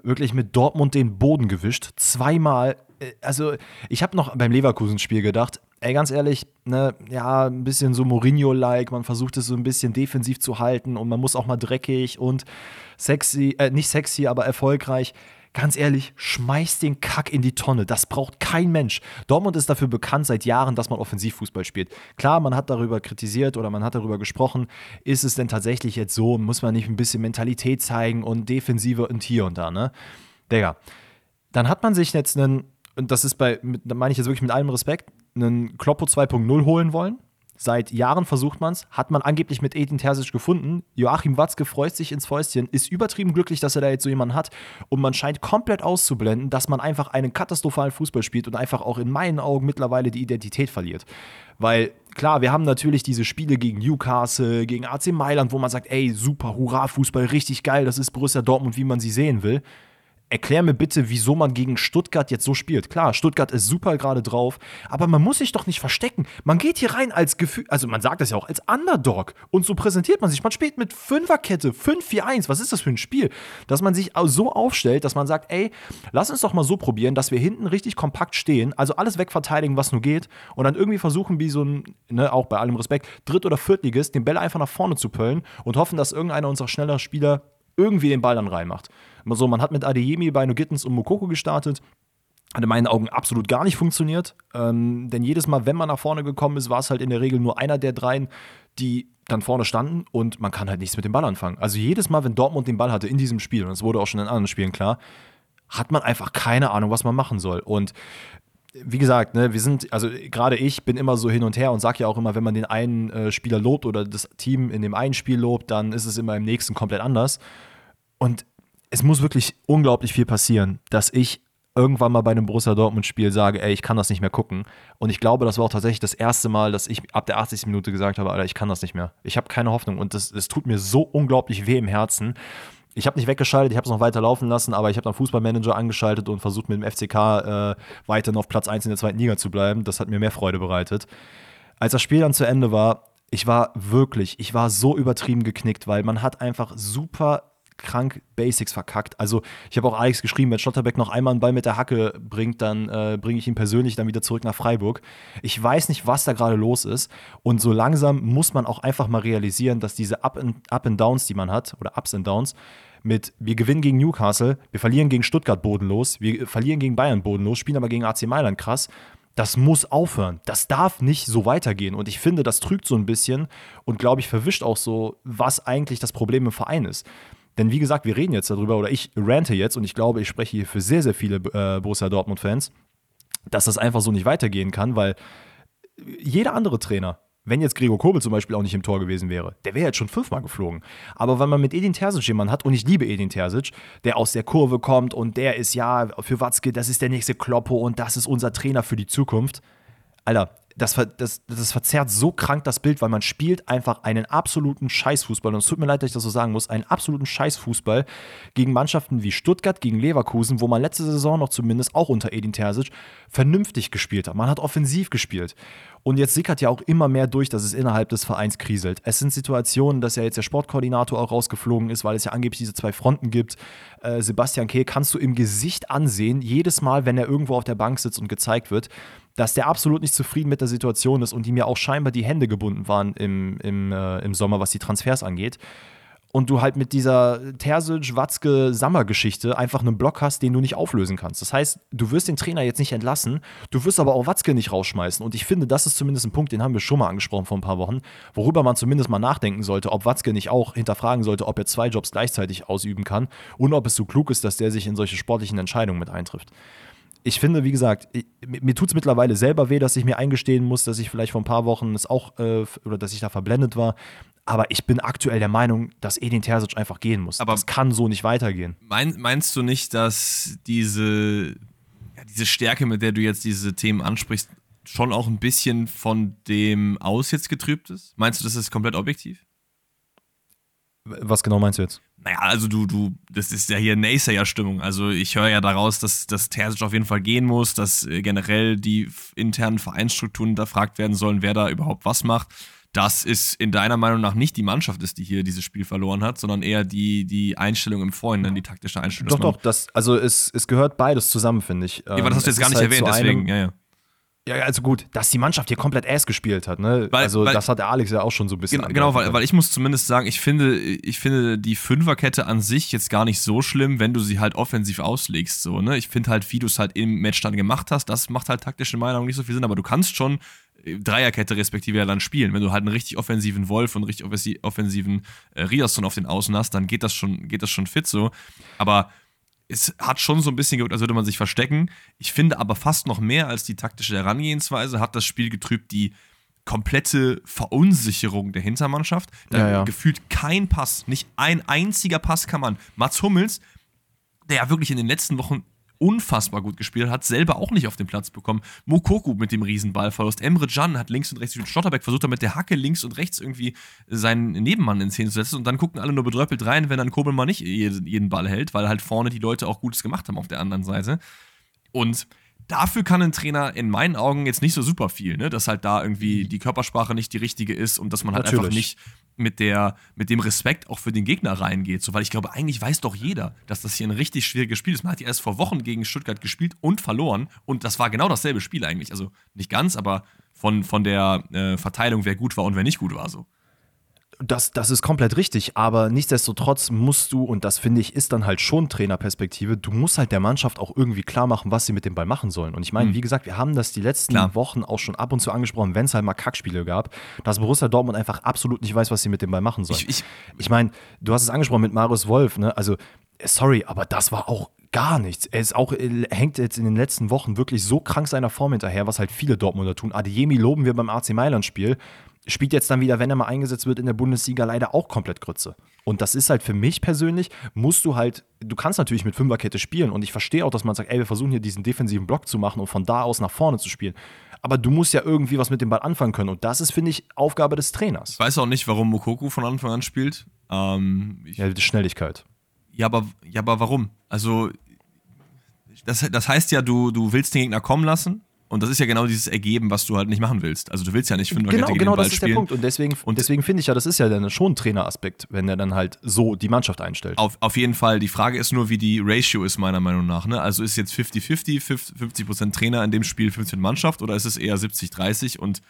wirklich mit Dortmund den Boden gewischt. Zweimal also ich habe noch beim Leverkusen-Spiel gedacht, ey, ganz ehrlich, ne, ja, ein bisschen so Mourinho-like, man versucht es so ein bisschen defensiv zu halten und man muss auch mal dreckig und sexy, äh, nicht sexy, aber erfolgreich. Ganz ehrlich, schmeiß den Kack in die Tonne. Das braucht kein Mensch. Dortmund ist dafür bekannt seit Jahren, dass man Offensivfußball spielt. Klar, man hat darüber kritisiert oder man hat darüber gesprochen. Ist es denn tatsächlich jetzt so? Muss man nicht ein bisschen Mentalität zeigen und Defensive und hier und da, ne? Digga. Dann hat man sich jetzt einen und das ist bei, da meine ich jetzt wirklich mit allem Respekt, einen Kloppo 2.0 holen wollen. Seit Jahren versucht man es, hat man angeblich mit Edin Terzic gefunden. Joachim Watzke freut sich ins Fäustchen, ist übertrieben glücklich, dass er da jetzt so jemanden hat. Und man scheint komplett auszublenden, dass man einfach einen katastrophalen Fußball spielt und einfach auch in meinen Augen mittlerweile die Identität verliert. Weil klar, wir haben natürlich diese Spiele gegen Newcastle, gegen AC Mailand, wo man sagt, ey, super, hurra, Fußball, richtig geil, das ist Borussia Dortmund, wie man sie sehen will erklär mir bitte, wieso man gegen Stuttgart jetzt so spielt. Klar, Stuttgart ist super gerade drauf, aber man muss sich doch nicht verstecken. Man geht hier rein als Gefühl, also man sagt das ja auch, als Underdog. Und so präsentiert man sich. Man spielt mit Fünferkette, 5-4-1. Was ist das für ein Spiel? Dass man sich so aufstellt, dass man sagt, ey, lass uns doch mal so probieren, dass wir hinten richtig kompakt stehen, also alles wegverteidigen, was nur geht, und dann irgendwie versuchen, wie so ein, ne, auch bei allem Respekt, Dritt- oder Viertligist, den Bälle einfach nach vorne zu pöllen und hoffen, dass irgendeiner unserer schnelleren Spieler irgendwie den Ball dann reinmacht. So, man hat mit Adeyemi, Beino Gittens und Mokoko gestartet. hat in meinen Augen absolut gar nicht funktioniert. Ähm, denn jedes Mal, wenn man nach vorne gekommen ist, war es halt in der Regel nur einer der dreien, die dann vorne standen und man kann halt nichts mit dem Ball anfangen. Also jedes Mal, wenn Dortmund den Ball hatte in diesem Spiel, und es wurde auch schon in anderen Spielen klar, hat man einfach keine Ahnung, was man machen soll. Und wie gesagt, ne, wir sind, also gerade ich bin immer so hin und her und sage ja auch immer, wenn man den einen äh, Spieler lobt oder das Team in dem einen Spiel lobt, dann ist es immer im nächsten komplett anders. Und es muss wirklich unglaublich viel passieren, dass ich irgendwann mal bei einem Borussia Dortmund-Spiel sage, ey, ich kann das nicht mehr gucken. Und ich glaube, das war auch tatsächlich das erste Mal, dass ich ab der 80. Minute gesagt habe, Alter, ich kann das nicht mehr. Ich habe keine Hoffnung und das tut mir so unglaublich weh im Herzen. Ich habe nicht weggeschaltet, ich habe es noch weiter laufen lassen, aber ich habe dann Fußballmanager angeschaltet und versucht mit dem FCK äh, weiterhin auf Platz 1 in der zweiten Liga zu bleiben. Das hat mir mehr Freude bereitet. Als das Spiel dann zu Ende war, ich war wirklich, ich war so übertrieben geknickt, weil man hat einfach super krank Basics verkackt. Also ich habe auch Alex geschrieben, wenn Schlotterbeck noch einmal einen Ball mit der Hacke bringt, dann äh, bringe ich ihn persönlich dann wieder zurück nach Freiburg. Ich weiß nicht, was da gerade los ist. Und so langsam muss man auch einfach mal realisieren, dass diese Up and, Up and Downs, die man hat, oder Ups and Downs, mit wir gewinnen gegen Newcastle, wir verlieren gegen Stuttgart bodenlos, wir verlieren gegen Bayern bodenlos, spielen aber gegen AC Mailand krass. Das muss aufhören. Das darf nicht so weitergehen. Und ich finde, das trügt so ein bisschen und glaube ich verwischt auch so, was eigentlich das Problem im Verein ist. Denn wie gesagt, wir reden jetzt darüber, oder ich rante jetzt, und ich glaube, ich spreche hier für sehr, sehr viele äh, Borussia Dortmund-Fans, dass das einfach so nicht weitergehen kann, weil jeder andere Trainer, wenn jetzt Gregor Kobel zum Beispiel auch nicht im Tor gewesen wäre, der wäre jetzt schon fünfmal geflogen. Aber wenn man mit Edin Terzic jemanden hat, und ich liebe Edin Terzic, der aus der Kurve kommt und der ist ja für Watzke, das ist der nächste Kloppo und das ist unser Trainer für die Zukunft. Alter, das, das, das verzerrt so krank das Bild, weil man spielt einfach einen absoluten Scheißfußball. Und es tut mir leid, dass ich das so sagen muss, einen absoluten Scheißfußball gegen Mannschaften wie Stuttgart, gegen Leverkusen, wo man letzte Saison noch zumindest auch unter Edin Terzic vernünftig gespielt hat. Man hat offensiv gespielt. Und jetzt sickert ja auch immer mehr durch, dass es innerhalb des Vereins kriselt. Es sind Situationen, dass ja jetzt der Sportkoordinator auch rausgeflogen ist, weil es ja angeblich diese zwei Fronten gibt. Äh, Sebastian Kehl kannst du im Gesicht ansehen, jedes Mal, wenn er irgendwo auf der Bank sitzt und gezeigt wird, dass der absolut nicht zufrieden mit der Situation ist und ihm ja auch scheinbar die Hände gebunden waren im, im, äh, im Sommer, was die Transfers angeht und du halt mit dieser Terzic, Watzke, Sammer-Geschichte einfach einen Block hast, den du nicht auflösen kannst. Das heißt, du wirst den Trainer jetzt nicht entlassen, du wirst aber auch Watzke nicht rausschmeißen. Und ich finde, das ist zumindest ein Punkt, den haben wir schon mal angesprochen vor ein paar Wochen, worüber man zumindest mal nachdenken sollte, ob Watzke nicht auch hinterfragen sollte, ob er zwei Jobs gleichzeitig ausüben kann und ob es so klug ist, dass der sich in solche sportlichen Entscheidungen mit eintrifft ich finde, wie gesagt, ich, mir tut es mittlerweile selber weh, dass ich mir eingestehen muss, dass ich vielleicht vor ein paar Wochen es auch äh, oder dass ich da verblendet war. Aber ich bin aktuell der Meinung, dass Edin Terzic einfach gehen muss. Aber das kann so nicht weitergehen. Mein, meinst du nicht, dass diese, ja, diese Stärke, mit der du jetzt diese Themen ansprichst, schon auch ein bisschen von dem Aus jetzt getrübt ist? Meinst du, das ist komplett objektiv? Was genau meinst du jetzt? Naja, also du, du, das ist ja hier Naysayer-Stimmung. Also ich höre ja daraus, dass, dass Terzic auf jeden Fall gehen muss, dass äh, generell die internen Vereinsstrukturen hinterfragt werden sollen, wer da überhaupt was macht das ist in deiner Meinung nach nicht die Mannschaft ist, die hier dieses Spiel verloren hat, sondern eher die, die Einstellung im Vorhinein, die taktische Einstellung. Doch, doch, das, also es, es gehört beides zusammen, finde ich. Ja, aber das hast du ähm, jetzt gar nicht halt erwähnt, deswegen, ja, ja. Ja, also gut, dass die Mannschaft hier komplett Ass gespielt hat, ne? Weil, also weil, das hat der Alex ja auch schon so ein bisschen. Genau, genau weil, weil ich muss zumindest sagen, ich finde, ich finde die Fünferkette an sich jetzt gar nicht so schlimm, wenn du sie halt offensiv auslegst. So, ne? Ich finde halt, wie du es halt im Match dann gemacht hast, das macht halt taktisch in meiner Meinung nicht so viel Sinn, aber du kannst schon Dreierkette respektive ja dann spielen. Wenn du halt einen richtig offensiven Wolf und einen richtig offensiven äh, Riasson auf den Außen hast, dann geht das schon, geht das schon fit so. Aber es hat schon so ein bisschen gewirkt, als würde man sich verstecken. Ich finde aber fast noch mehr als die taktische Herangehensweise hat das Spiel getrübt die komplette Verunsicherung der Hintermannschaft. Da ja, ja. gefühlt kein Pass, nicht ein einziger Pass kann man. Mats Hummels, der ja wirklich in den letzten Wochen unfassbar gut gespielt, hat selber auch nicht auf den Platz bekommen. Mokoku mit dem Riesenballverlust. Emre Can hat links und rechts Schlotterbeck versucht, damit der Hacke links und rechts irgendwie seinen Nebenmann in Szene zu setzen. Und dann gucken alle nur bedröppelt rein, wenn dann Kobel mal nicht jeden Ball hält, weil halt vorne die Leute auch Gutes gemacht haben auf der anderen Seite. Und dafür kann ein Trainer in meinen Augen jetzt nicht so super viel, ne? dass halt da irgendwie die Körpersprache nicht die richtige ist und dass man halt Natürlich. einfach nicht mit, der, mit dem Respekt auch für den Gegner reingeht. So, weil ich glaube, eigentlich weiß doch jeder, dass das hier ein richtig schwieriges Spiel ist. Man hat ja erst vor Wochen gegen Stuttgart gespielt und verloren und das war genau dasselbe Spiel eigentlich. Also nicht ganz, aber von, von der äh, Verteilung, wer gut war und wer nicht gut war so. Das, das ist komplett richtig, aber nichtsdestotrotz musst du, und das finde ich, ist dann halt schon Trainerperspektive, du musst halt der Mannschaft auch irgendwie klar machen, was sie mit dem Ball machen sollen. Und ich meine, Mhm. wie gesagt, wir haben das die letzten Klar. Wochen auch schon ab und zu angesprochen, wenn es halt mal Kackspiele gab, dass Borussia Dortmund einfach absolut nicht weiß, was sie mit dem Ball machen sollen. Ich, ich, Ich meine, du hast es angesprochen mit Marius Wolf, ne? Also, sorry, aber das war auch gar nichts. Er ist auch, äh, hängt jetzt in den letzten Wochen wirklich so krank seiner Form hinterher, was halt viele Dortmunder tun. Adeyemi loben wir beim AC Mailand-Spiel. Spielt jetzt dann wieder, wenn er mal eingesetzt wird in der Bundesliga, leider auch komplett Grütze. Und das ist halt für mich persönlich, musst du halt, du kannst natürlich mit Fünferkette spielen und ich verstehe auch, dass man sagt, ey, wir versuchen hier diesen defensiven Block zu machen und von da aus nach vorne zu spielen. Aber du musst ja irgendwie was mit dem Ball anfangen können und das ist, finde ich, Aufgabe des Trainers. ich weiß auch nicht, warum Mokoku von Anfang an spielt. Ähm, ich, Ja, die Schnelligkeit. Ja, aber, ja, aber warum? Also, das, das heißt ja, du, du willst den Gegner kommen lassen und das ist ja genau dieses Ergeben, was du halt nicht machen willst. Also, du willst ja nicht Fünferkette Genau, gegen genau, den Ball das ist spielen. der Punkt. Und deswegen, Und- deswegen finde ich ja, das ist ja dann schon ein Traineraspekt, wenn er dann halt so die Mannschaft einstellt. Auf, auf jeden Fall. Die Frage ist nur, wie die Ratio ist, meiner Meinung nach. Ne? Also ist jetzt 50-50, 50% Trainer in dem Spiel, 50% Mannschaft oder ist es eher 70-30? Und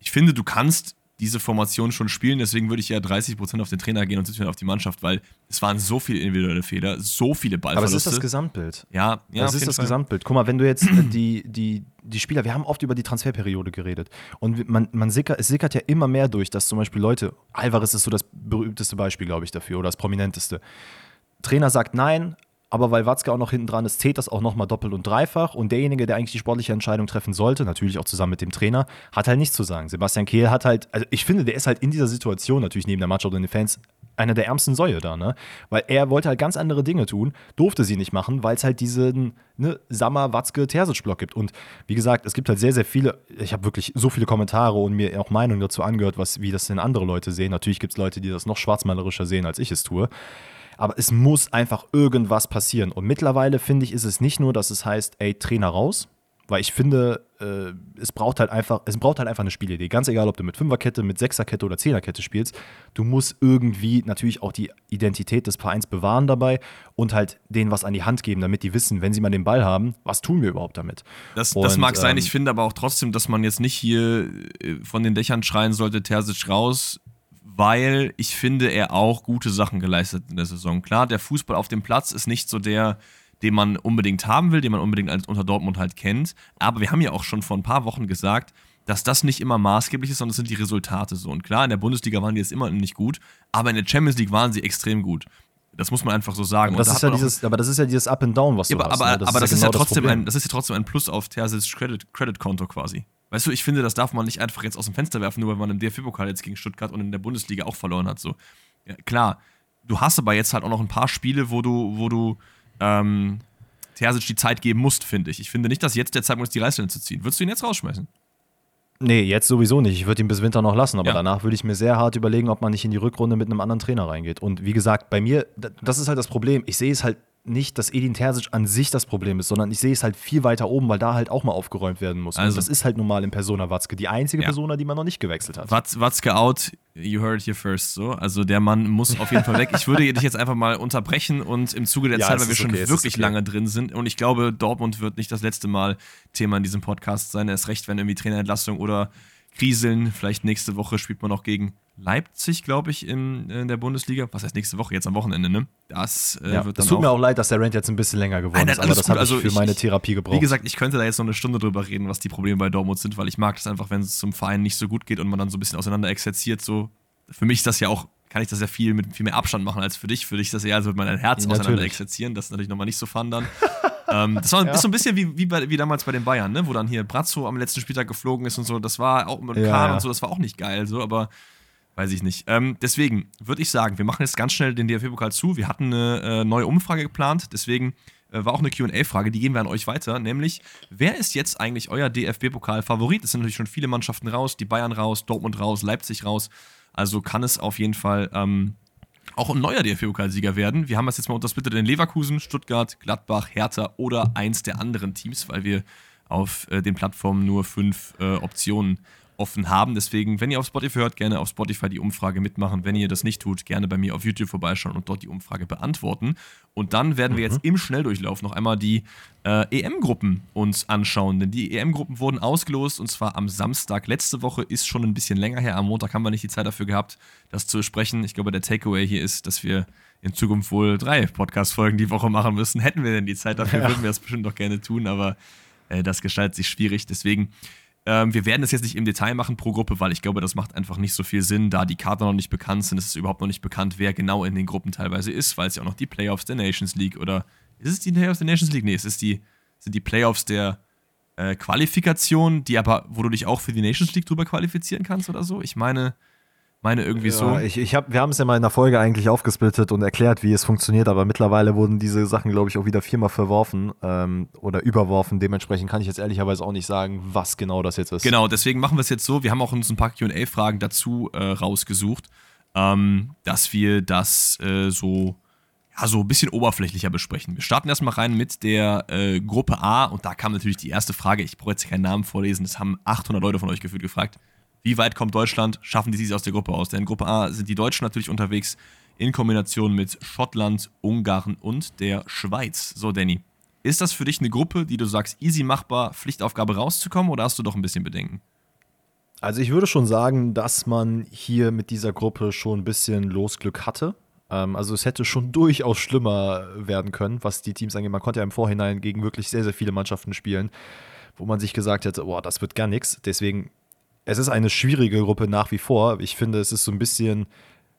ich finde, du kannst diese Formation schon spielen, deswegen würde ich eher 30% auf den Trainer gehen und 70% auf die Mannschaft, weil es waren so viele individuelle Fehler, so viele Aber es Ballverluste. ist das Gesamtbild. ja, ja, das auf ist das Fall. Gesamtbild. Guck mal, wenn du jetzt die, die, die Spieler, wir haben oft über die Transferperiode geredet und man, man sickert, es sickert ja immer mehr durch, dass zum Beispiel Leute, Alvarez ist so das berühmteste Beispiel, glaube ich, dafür oder das prominenteste. Trainer sagt nein, aber weil Watzke auch noch hinten dran ist, zählt das auch nochmal doppelt und dreifach. Und derjenige, der eigentlich die sportliche Entscheidung treffen sollte, natürlich auch zusammen mit dem Trainer, hat halt nichts zu sagen. Sebastian Kehl hat halt, also ich finde, der ist halt in dieser Situation, natürlich neben der Mannschaft und den Fans, einer der ärmsten Säue da, ne? Weil er wollte halt ganz andere Dinge tun, durfte sie nicht machen, weil es halt diesen ne, Sammer, Watzke, Terzic-Block gibt. Und wie gesagt, es gibt halt sehr, sehr viele, ich habe wirklich so viele Kommentare und mir auch Meinungen dazu angehört, was, wie das denn andere Leute sehen. Natürlich gibt es Leute, die das noch schwarzmalerischer sehen, als ich es tue. Aber es muss einfach irgendwas passieren. Und mittlerweile finde ich, ist es nicht nur, dass es heißt, ey, Trainer raus, weil ich finde, äh, es braucht halt einfach, es braucht halt einfach eine Spielidee. Ganz egal, ob du mit Fünferkette, mit Sechserkette oder Zehnerkette spielst, du musst irgendwie natürlich auch die Identität des Vereins bewahren dabei und halt denen was an die Hand geben, damit die wissen, wenn sie mal den Ball haben, was tun wir überhaupt damit? Das, das Und, mag sein, ähm, ich finde aber auch trotzdem, dass man jetzt nicht hier äh, von den Dächern schreien sollte, Terzic raus, weil ich finde, er auch gute Sachen geleistet in der Saison. Klar, der Fußball auf dem Platz ist nicht so der, den man unbedingt haben will, den man unbedingt als unter Dortmund halt kennt. Aber wir haben ja auch schon vor ein paar Wochen gesagt, dass das nicht immer maßgeblich ist, sondern es sind die Resultate so. Und klar, in der Bundesliga waren die jetzt immer nicht gut, aber in der Champions League waren sie extrem gut. Das muss man einfach so sagen. Aber das, ist ja dieses, aber das ist ja dieses Up and Down, was ja, du aber, hast. aber, ne? aber das, ja ist ja genau trotzdem ein, das ist ja trotzdem ein Plus auf Terzics Credit, Credit-Konto quasi. Weißt du, ich finde, das darf man nicht einfach jetzt aus dem Fenster werfen, nur weil man im DFB-Pokal jetzt gegen Stuttgart und in der Bundesliga auch verloren hat. So. Ja, klar, du hast aber jetzt halt auch noch ein paar Spiele, wo du, wo du ähm, Terzic die Zeit geben musst, finde ich. Ich finde nicht, dass jetzt der Zeitpunkt ist, die Reißleine zu ziehen. Würdest du ihn jetzt rausschmeißen? Nee, jetzt sowieso nicht. Ich würde ihn bis Winter noch lassen, aber Ja. danach würde ich mir sehr hart überlegen, ob man nicht in die Rückrunde mit einem anderen Trainer reingeht. Und wie gesagt, bei mir, das ist halt das Problem. Ich sehe es halt nicht, dass Edin Terzic an sich das Problem ist, sondern ich sehe es halt viel weiter oben, weil da halt auch mal aufgeräumt werden muss. Also- und das ist halt nun mal in Persona Watzke die einzige Ja. Persona, die man noch nicht gewechselt hat. Watz, Watzke out, you heard it here first. So. Also der Mann muss auf jeden Fall weg. Ich würde dich jetzt einfach mal unterbrechen und im Zuge der Ja, Zeit, weil wir ist schon okay, wirklich ist okay. lange drin sind und ich glaube, Dortmund wird nicht das letzte Mal Thema in diesem Podcast sein. Erst recht, wenn irgendwie Trainerentlassung oder Kriseln. Vielleicht nächste Woche spielt man auch gegen Leipzig, glaube ich, in, in der Bundesliga. Was heißt nächste Woche? Jetzt am Wochenende, ne? Das äh, Ja, wird dann das tut auch mir auch leid, dass der Rant jetzt ein bisschen länger geworden Nein, nein, ist, aber das habe ich Also für ich- meine Therapie gebraucht. Wie gesagt, ich könnte da jetzt noch eine Stunde drüber reden, was die Probleme bei Dortmund sind, weil ich mag das einfach, wenn es zum Verein nicht so gut geht und man dann so ein bisschen auseinander exerziert. So. Für mich ist das ja auch, kann ich das ja viel mit viel mehr Abstand machen als für dich. Für dich ist das eher, als würde man ein Herz Ja, auseinander exerzieren. Das ist natürlich nochmal nicht so fun dann. ähm, das war, Ja. ist so ein bisschen wie, wie, bei, wie damals bei den Bayern, ne? wo dann hier Brazzo am letzten Spieltag geflogen ist und so. Das war auch mit Ja, Kahn ja. und so, das war auch nicht geil, so, aber weiß ich nicht. Ähm, deswegen würde ich sagen, wir machen jetzt ganz schnell den DFB-Pokal zu. Wir hatten eine äh, neue Umfrage geplant, deswegen äh, war auch eine QA-Frage, die geben wir an euch weiter, nämlich, wer ist jetzt eigentlich euer DFB-Pokal-Favorit? Es sind natürlich schon viele Mannschaften raus, die Bayern raus, Dortmund raus, Leipzig raus. Also kann es auf jeden Fall ähm, auch ein neuer DFB-Pokalsieger werden. Wir haben das jetzt mal untersplittet in Leverkusen, Stuttgart, Gladbach, Hertha oder eins der anderen Teams, weil wir auf äh, den Plattformen nur fünf äh, Optionen offen haben. Deswegen, wenn ihr auf Spotify hört, gerne auf Spotify die Umfrage mitmachen. Wenn ihr das nicht tut, gerne bei mir auf YouTube vorbeischauen und dort die Umfrage beantworten. Und dann werden wir mhm. jetzt im Schnelldurchlauf noch einmal die äh, EM-Gruppen uns anschauen. Denn die EM-Gruppen wurden ausgelost und zwar am Samstag. Letzte Woche ist schon ein bisschen länger her. Am Montag haben wir nicht die Zeit dafür gehabt, das zu besprechen. Ich glaube, der Takeaway hier ist, dass wir in Zukunft wohl drei Podcast-Folgen die Woche machen müssen. Hätten wir denn die Zeit dafür, ja. würden wir das bestimmt doch gerne tun, aber äh, das gestaltet sich schwierig. Deswegen ähm, wir werden das jetzt nicht im Detail machen pro Gruppe, weil ich glaube, das macht einfach nicht so viel Sinn, da die Karten noch nicht bekannt sind. Es ist überhaupt noch nicht bekannt, wer genau in den Gruppen teilweise ist, weil es ja auch noch die Playoffs der Nations League oder ist es die Playoffs der Nations League? Nee, es ist die, sind die Playoffs der äh, Qualifikation, die aber, wo du dich auch für die Nations League drüber qualifizieren kannst oder so. Ich meine, meine irgendwie ja, so. Ich, ich hab, wir haben es ja mal in der Folge eigentlich aufgesplittet und erklärt, wie es funktioniert, aber mittlerweile wurden diese Sachen, glaube ich, auch wieder viermal verworfen ähm, oder überworfen. Dementsprechend kann ich jetzt ehrlicherweise auch nicht sagen, was genau das jetzt ist. Genau, deswegen machen wir es jetzt so. Wir haben auch uns ein paar QA-Fragen dazu äh, rausgesucht, ähm, dass wir das äh, so ja, so ein bisschen oberflächlicher besprechen. Wir starten erstmal rein mit der äh, Gruppe A und da kam natürlich die erste Frage. Ich brauche jetzt keinen Namen vorlesen, das haben 800 Leute von euch gefühlt gefragt. Wie weit kommt Deutschland? Schaffen die sich aus der Gruppe aus? Denn in Gruppe A sind die Deutschen natürlich unterwegs in Kombination mit Schottland, Ungarn und der Schweiz. So, Danny. Ist das für dich eine Gruppe, die du sagst, easy machbar, Pflichtaufgabe rauszukommen oder hast du doch ein bisschen Bedenken? Also ich würde schon sagen, dass man hier mit dieser Gruppe schon ein bisschen Losglück hatte. Ähm, also es hätte schon durchaus schlimmer werden können, was die Teams angeht. Man konnte ja im Vorhinein gegen wirklich sehr, sehr viele Mannschaften spielen, wo man sich gesagt hätte, boah, das wird gar nichts. Deswegen es ist eine schwierige Gruppe nach wie vor. Ich finde, es ist so ein bisschen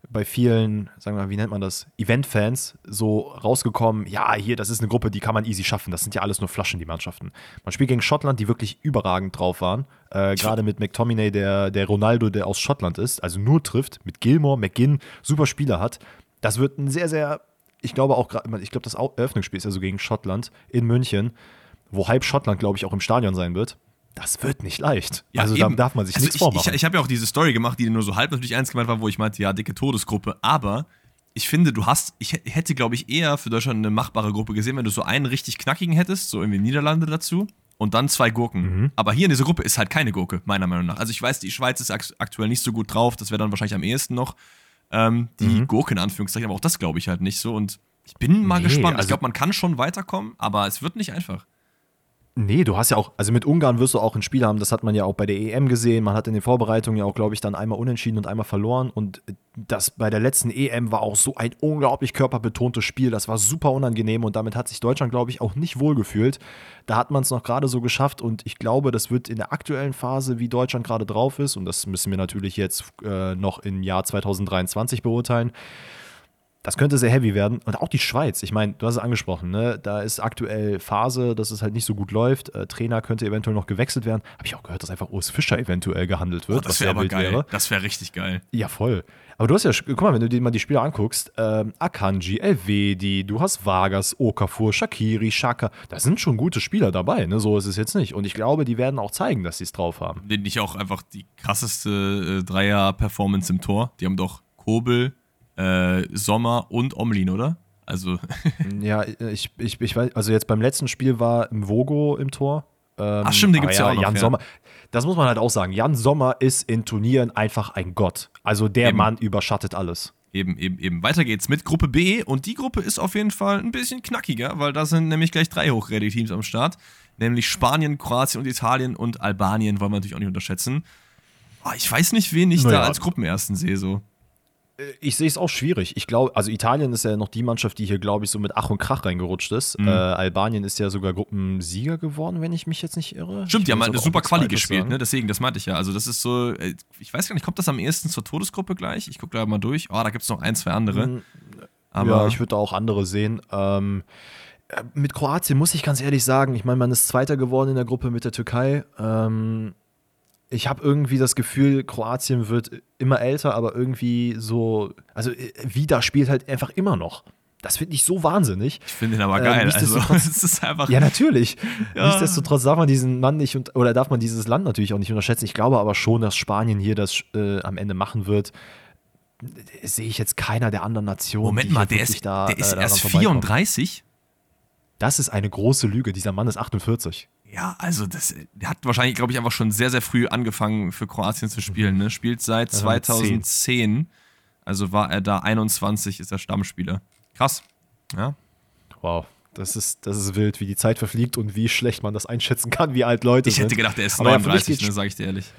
bei vielen, sagen wir mal, wie nennt man das, Event-Fans so rausgekommen, ja, hier, das ist eine Gruppe, die kann man easy schaffen. Das sind ja alles nur Flaschen, die Mannschaften. Man spielt gegen Schottland, die wirklich überragend drauf waren. Äh, Gerade mit McTominay, der, der Ronaldo, der aus Schottland ist, also nur trifft, mit Gilmore, McGinn, super Spieler hat. Das wird ein sehr, sehr, ich glaube auch gerade, ich glaube, das Eröffnungsspiel ist ja so gegen Schottland in München, wo halb Schottland, glaube ich, auch im Stadion sein wird das wird nicht leicht. Ja, also eben. da darf man sich also nichts ich, vormachen. Ich, ich habe ja auch diese Story gemacht, die nur so halb natürlich eins gemeint war, wo ich meinte, ja, dicke Todesgruppe. Aber ich finde, du hast, ich hätte, glaube ich, eher für Deutschland eine machbare Gruppe gesehen, wenn du so einen richtig knackigen hättest, so irgendwie Niederlande dazu und dann zwei Gurken. Mhm. Aber hier in dieser Gruppe ist halt keine Gurke, meiner Meinung nach. Also ich weiß, die Schweiz ist aktuell nicht so gut drauf, das wäre dann wahrscheinlich am ehesten noch ähm, die mhm. Gurke in Anführungszeichen, aber auch das glaube ich halt nicht so und ich bin mal nee, gespannt. Also ich glaube, man kann schon weiterkommen, aber es wird nicht einfach. Nee, du hast ja auch, also mit Ungarn wirst du auch ein Spiel haben, das hat man ja auch bei der EM gesehen. Man hat in den Vorbereitungen ja auch, glaube ich, dann einmal unentschieden und einmal verloren. Und das bei der letzten EM war auch so ein unglaublich körperbetontes Spiel. Das war super unangenehm und damit hat sich Deutschland, glaube ich, auch nicht wohlgefühlt. Da hat man es noch gerade so geschafft und ich glaube, das wird in der aktuellen Phase, wie Deutschland gerade drauf ist, und das müssen wir natürlich jetzt äh, noch im Jahr 2023 beurteilen das könnte sehr heavy werden. Und auch die Schweiz, ich meine, du hast es angesprochen, ne? da ist aktuell Phase, dass es halt nicht so gut läuft. Äh, Trainer könnte eventuell noch gewechselt werden. Habe ich auch gehört, dass einfach Urs Fischer eventuell gehandelt wird. Oh, das wäre aber geil. Wäre. Das wäre richtig geil. Ja, voll. Aber du hast ja, guck mal, wenn du dir mal die Spieler anguckst, ähm, Akanji, Elvedi, du hast Vargas, Okafor, Shakiri, Shaka, da sind schon gute Spieler dabei, ne? So ist es jetzt nicht. Und ich glaube, die werden auch zeigen, dass sie es drauf haben. Nicht auch einfach die krasseste äh, Dreier-Performance im Tor. Die haben doch Kobel, äh, Sommer und Omlin, oder? Also. ja, ich, ich, ich weiß, also jetzt beim letzten Spiel war Vogo im Tor. Ähm, Ach stimmt, den gibt es ja, auch noch. Jan ja. Sommer, das muss man halt auch sagen. Jan Sommer ist in Turnieren einfach ein Gott. Also der eben. Mann überschattet alles. Eben, eben, eben. Weiter geht's mit Gruppe B und die Gruppe ist auf jeden Fall ein bisschen knackiger, weil da sind nämlich gleich drei hochrätige Teams am Start. Nämlich Spanien, Kroatien und Italien und Albanien wollen wir natürlich auch nicht unterschätzen. Oh, ich weiß nicht, wen ich naja. da als Gruppenersten sehe, so. Äh, ich sehe es auch schwierig. Ich glaube, also Italien ist ja noch die Mannschaft, die hier, glaube ich, so mit Ach und Krach reingerutscht ist. Mhm. Äh, Albanien ist ja sogar Gruppensieger geworden, wenn ich mich jetzt nicht irre. Stimmt, die haben halt eine super Quali gespielt, ne? Deswegen, das meinte ich ja. Also, das ist so, äh, ich weiß gar nicht, kommt das am ehesten zur Todesgruppe gleich? Ich gucke da mal durch. Oh, da gibt es noch ein, zwei andere. Mhm. Aber ja, ich würde da auch andere sehen. Ähm, äh, mit Kroatien muss ich ganz ehrlich sagen, ich meine, man ist Zweiter geworden in der Gruppe mit der Türkei. Ähm, ich habe irgendwie das Gefühl, Kroatien wird immer älter, aber irgendwie so, also äh, Vida spielt halt einfach immer noch. Das finde ich so wahnsinnig. Ich finde ihn aber ähm, geil. also, es ist einfach ja, natürlich. Ja. Nichtsdestotrotz darf man diesen Mann nicht oder darf man dieses Land natürlich auch nicht unterschätzen. Ich glaube aber schon, dass Spanien hier das äh, am Ende machen wird. Sehe ich jetzt keiner der anderen Nationen. Moment mal, der ist, da, der ist äh, erst 34? Das ist eine große Lüge. Dieser Mann ist 48. Ja, also das, der hat wahrscheinlich, glaube ich, einfach schon sehr, sehr früh angefangen für Kroatien zu spielen. Ne? Spielt seit 2010. Also war er da 21, ist er Stammspieler. Krass. Ja. Wow. Das ist, das ist wild, wie die Zeit verfliegt und wie schlecht man das einschätzen kann, wie alt Leute ich sind. Ich hätte gedacht, er ist 39, ja, ne, sage ich dir ehrlich.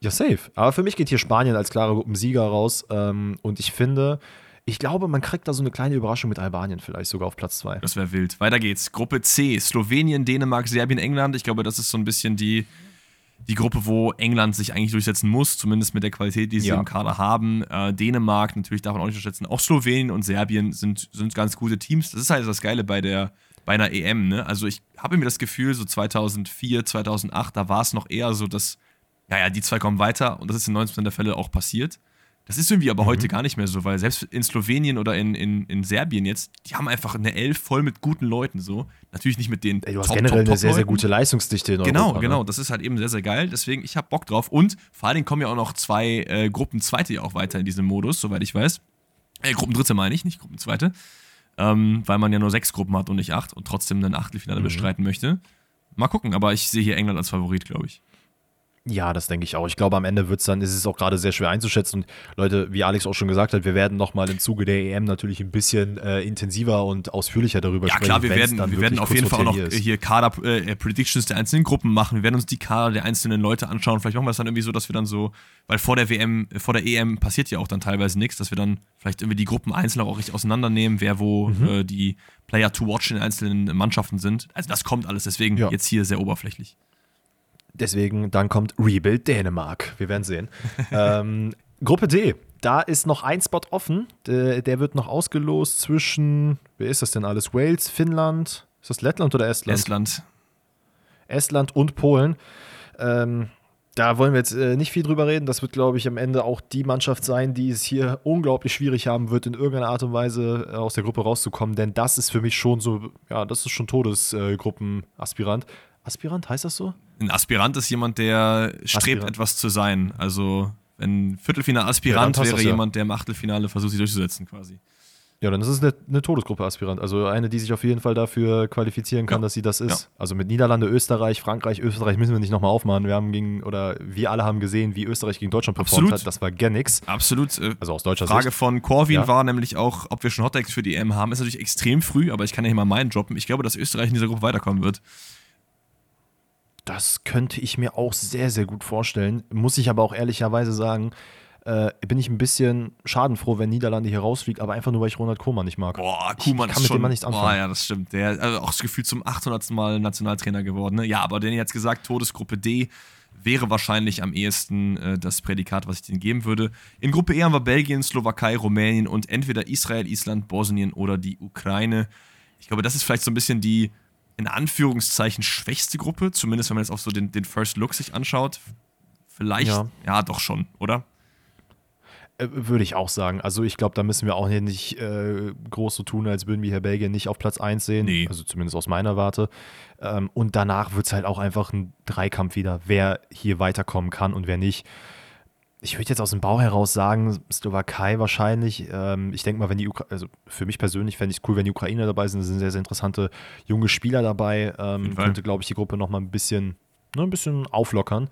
Ja, safe. Aber für mich geht hier Spanien als klare Gruppensieger raus. Ähm, und ich finde, ich glaube, man kriegt da so eine kleine Überraschung mit Albanien vielleicht sogar auf Platz 2. Das wäre wild. Weiter geht's. Gruppe C. Slowenien, Dänemark, Serbien, England. Ich glaube, das ist so ein bisschen die, die Gruppe, wo England sich eigentlich durchsetzen muss, zumindest mit der Qualität, die sie ja. im Kader haben. Äh, Dänemark, natürlich darf man auch nicht unterschätzen. Auch Slowenien und Serbien sind, sind ganz gute Teams. Das ist halt das Geile bei der bei einer EM. Ne? Also ich habe mir das Gefühl, so 2004, 2008, da war es noch eher so, dass naja, die zwei kommen weiter und das ist in 90% der Fälle auch passiert. Das ist irgendwie aber mhm. heute gar nicht mehr so, weil selbst in Slowenien oder in, in, in Serbien jetzt, die haben einfach eine Elf voll mit guten Leuten so. Natürlich nicht mit den Ey, Du hast top, generell top, eine sehr, sehr gute Leistungsdichte in Genau, Europa, genau. Ne? Das ist halt eben sehr, sehr geil. Deswegen, ich habe Bock drauf. Und vor allen Dingen kommen ja auch noch zwei äh, Gruppenzweite ja auch weiter in diesem Modus, soweit ich weiß. Äh, Gruppendritte meine ich, nicht Gruppenzweite. Ähm, weil man ja nur sechs Gruppen hat und nicht acht und trotzdem ein Achtelfinale mhm. bestreiten möchte. Mal gucken, aber ich sehe hier England als Favorit, glaube ich. Ja, das denke ich auch. Ich glaube, am Ende wird es dann, ist es auch gerade sehr schwer einzuschätzen. Und Leute, wie Alex auch schon gesagt hat, wir werden nochmal im Zuge der EM natürlich ein bisschen äh, intensiver und ausführlicher darüber ja, sprechen. Ja, klar, wir werden, wir werden auf jeden Fall auch noch hier Kader-Predictions äh, der einzelnen Gruppen machen. Wir werden uns die Kader der einzelnen Leute anschauen. Vielleicht machen wir es dann irgendwie so, dass wir dann so, weil vor der WM, vor der EM passiert ja auch dann teilweise nichts, dass wir dann vielleicht irgendwie die Gruppen einzeln auch richtig auseinandernehmen, wer wo mhm. äh, die Player to watch in den einzelnen Mannschaften sind. Also das kommt alles, deswegen ja. jetzt hier sehr oberflächlich. Deswegen, dann kommt Rebuild Dänemark. Wir werden sehen. ähm, Gruppe D, da ist noch ein Spot offen. Der, der, wird noch ausgelost zwischen, wer ist das denn alles? Wales, Finnland, ist das Lettland oder Estland? Estland. Estland und Polen. Ähm, da wollen wir jetzt äh, nicht viel drüber reden. Das wird, glaube ich, am Ende auch die Mannschaft sein, die es hier unglaublich schwierig haben wird, in irgendeiner Art und Weise äh, aus der Gruppe rauszukommen. Denn das ist für mich schon so, ja, das ist schon Todesgruppenaspirant. Äh, Aspirant, heißt das so? Ein Aspirant ist jemand, der strebt, Aspirant. etwas zu sein. Also, wenn Viertelfinale-Aspirant ja, wäre das, jemand, der im Achtelfinale versucht, sich durchzusetzen, quasi. Ja, dann ist es eine, eine, Todesgruppe Aspirant. Also eine, die sich auf jeden Fall dafür qualifizieren kann, ja. dass sie das ist. Ja. Also mit Niederlande, Österreich, Frankreich, Österreich müssen wir nicht nochmal aufmachen. Wir haben gegen, oder wir alle haben gesehen, wie Österreich gegen Deutschland performt hat. Das war gar nichts. Absolut. Äh, also aus deutscher Frage Sicht. von Corwin ja. war nämlich auch, ob wir schon Hottex für die EM haben. Ist natürlich extrem früh, aber ich kann ja hier mal meinen droppen. Ich glaube, dass Österreich in dieser Gruppe weiterkommen wird. Das könnte ich mir auch sehr, sehr gut vorstellen. Muss ich aber auch ehrlicherweise sagen, äh, bin ich ein bisschen schadenfroh, wenn Niederlande hier rausfliegt, aber einfach nur, weil ich Ronald Koeman nicht mag. Boah, Koeman ich kann mit schon, dem mal nichts anfangen. Boah, ja, das stimmt. Der also auch das Gefühl zum 800. Mal Nationaltrainer geworden. Ne? Ja, aber den jetzt gesagt, Todesgruppe D wäre wahrscheinlich am ehesten äh, das Prädikat, was ich denen geben würde. In Gruppe E haben wir Belgien, Slowakei, Rumänien und entweder Israel, Island, Bosnien oder die Ukraine. Ich glaube, das ist vielleicht so ein bisschen die in Anführungszeichen schwächste Gruppe, zumindest wenn man jetzt auch so den, den First Look sich anschaut. Vielleicht, ja, ja doch schon, oder? Äh, würde ich auch sagen. Also ich glaube, da müssen wir auch nicht äh, groß so tun, als würden wir hier Belgien nicht auf Platz 1 sehen. Nee. Also zumindest aus meiner Warte. Ähm, und danach wird es halt auch einfach ein Dreikampf wieder, wer hier weiterkommen kann und wer nicht ich würde jetzt aus dem Bau heraus sagen, Slowakei wahrscheinlich. Ähm, ich denke mal, wenn die Ukra also für mich persönlich fände ich es cool, wenn die Ukrainer dabei sind. Es sind sehr, sehr interessante junge Spieler dabei. Ähm, könnte, glaube ich, die Gruppe nochmal ein bisschen, ne, ein bisschen auflockern.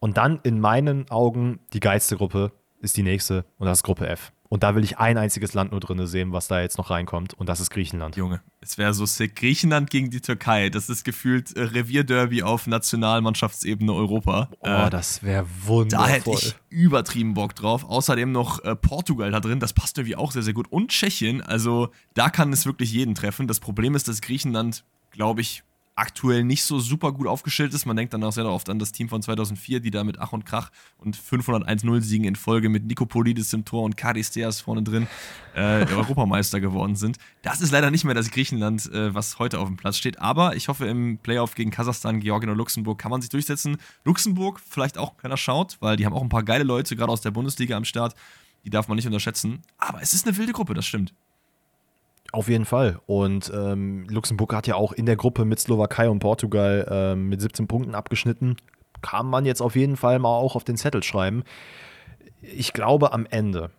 Und dann in meinen Augen die geilste Gruppe ist die nächste und das ist Gruppe F. Und da will ich ein einziges Land nur drin sehen, was da jetzt noch reinkommt. Und das ist Griechenland. Junge, es wäre so sick. Griechenland gegen die Türkei. Das ist gefühlt äh, Revierderby auf Nationalmannschaftsebene Europa. Oh, äh, das wäre wundervoll. Da hätte ich übertrieben Bock drauf. Außerdem noch äh, Portugal da drin. Das passt irgendwie auch sehr, sehr gut. Und Tschechien. Also da kann es wirklich jeden treffen. Das Problem ist, dass Griechenland, glaube ich, aktuell nicht so super gut aufgestellt ist. Man denkt dann auch sehr oft an das Team von 2004, die da mit Ach und Krach und 501-0-Siegen in Folge mit Nikopolidis im Tor und Karisteas vorne drin äh, Europameister geworden sind. Das ist leider nicht mehr das Griechenland, äh, was heute auf dem Platz steht. Aber ich hoffe, im Playoff gegen Kasachstan, Georgien und Luxemburg kann man sich durchsetzen. Luxemburg vielleicht auch keiner schaut, weil die haben auch ein paar geile Leute, gerade aus der Bundesliga am Start. Die darf man nicht unterschätzen. Aber es ist eine wilde Gruppe, das stimmt. Auf jeden Fall. Und ähm, Luxemburg hat ja auch in der Gruppe mit Slowakei und Portugal ähm, mit 17 Punkten abgeschnitten. Kann man jetzt auf jeden Fall mal auch auf den Zettel schreiben. Ich glaube, am Ende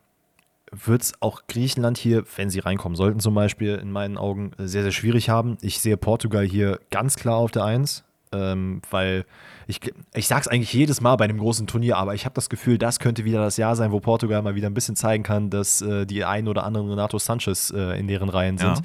wird es auch Griechenland hier, wenn sie reinkommen sollten zum Beispiel, in meinen Augen sehr, sehr schwierig haben. Ich sehe Portugal hier ganz klar auf der Eins, ähm, weil ich, ich sage es eigentlich jedes Mal bei einem großen Turnier, aber ich habe das Gefühl, das könnte wieder das Jahr sein, wo Portugal mal wieder ein bisschen zeigen kann, dass äh, die einen oder anderen Renato Sanchez äh, in deren Reihen sind. Ja.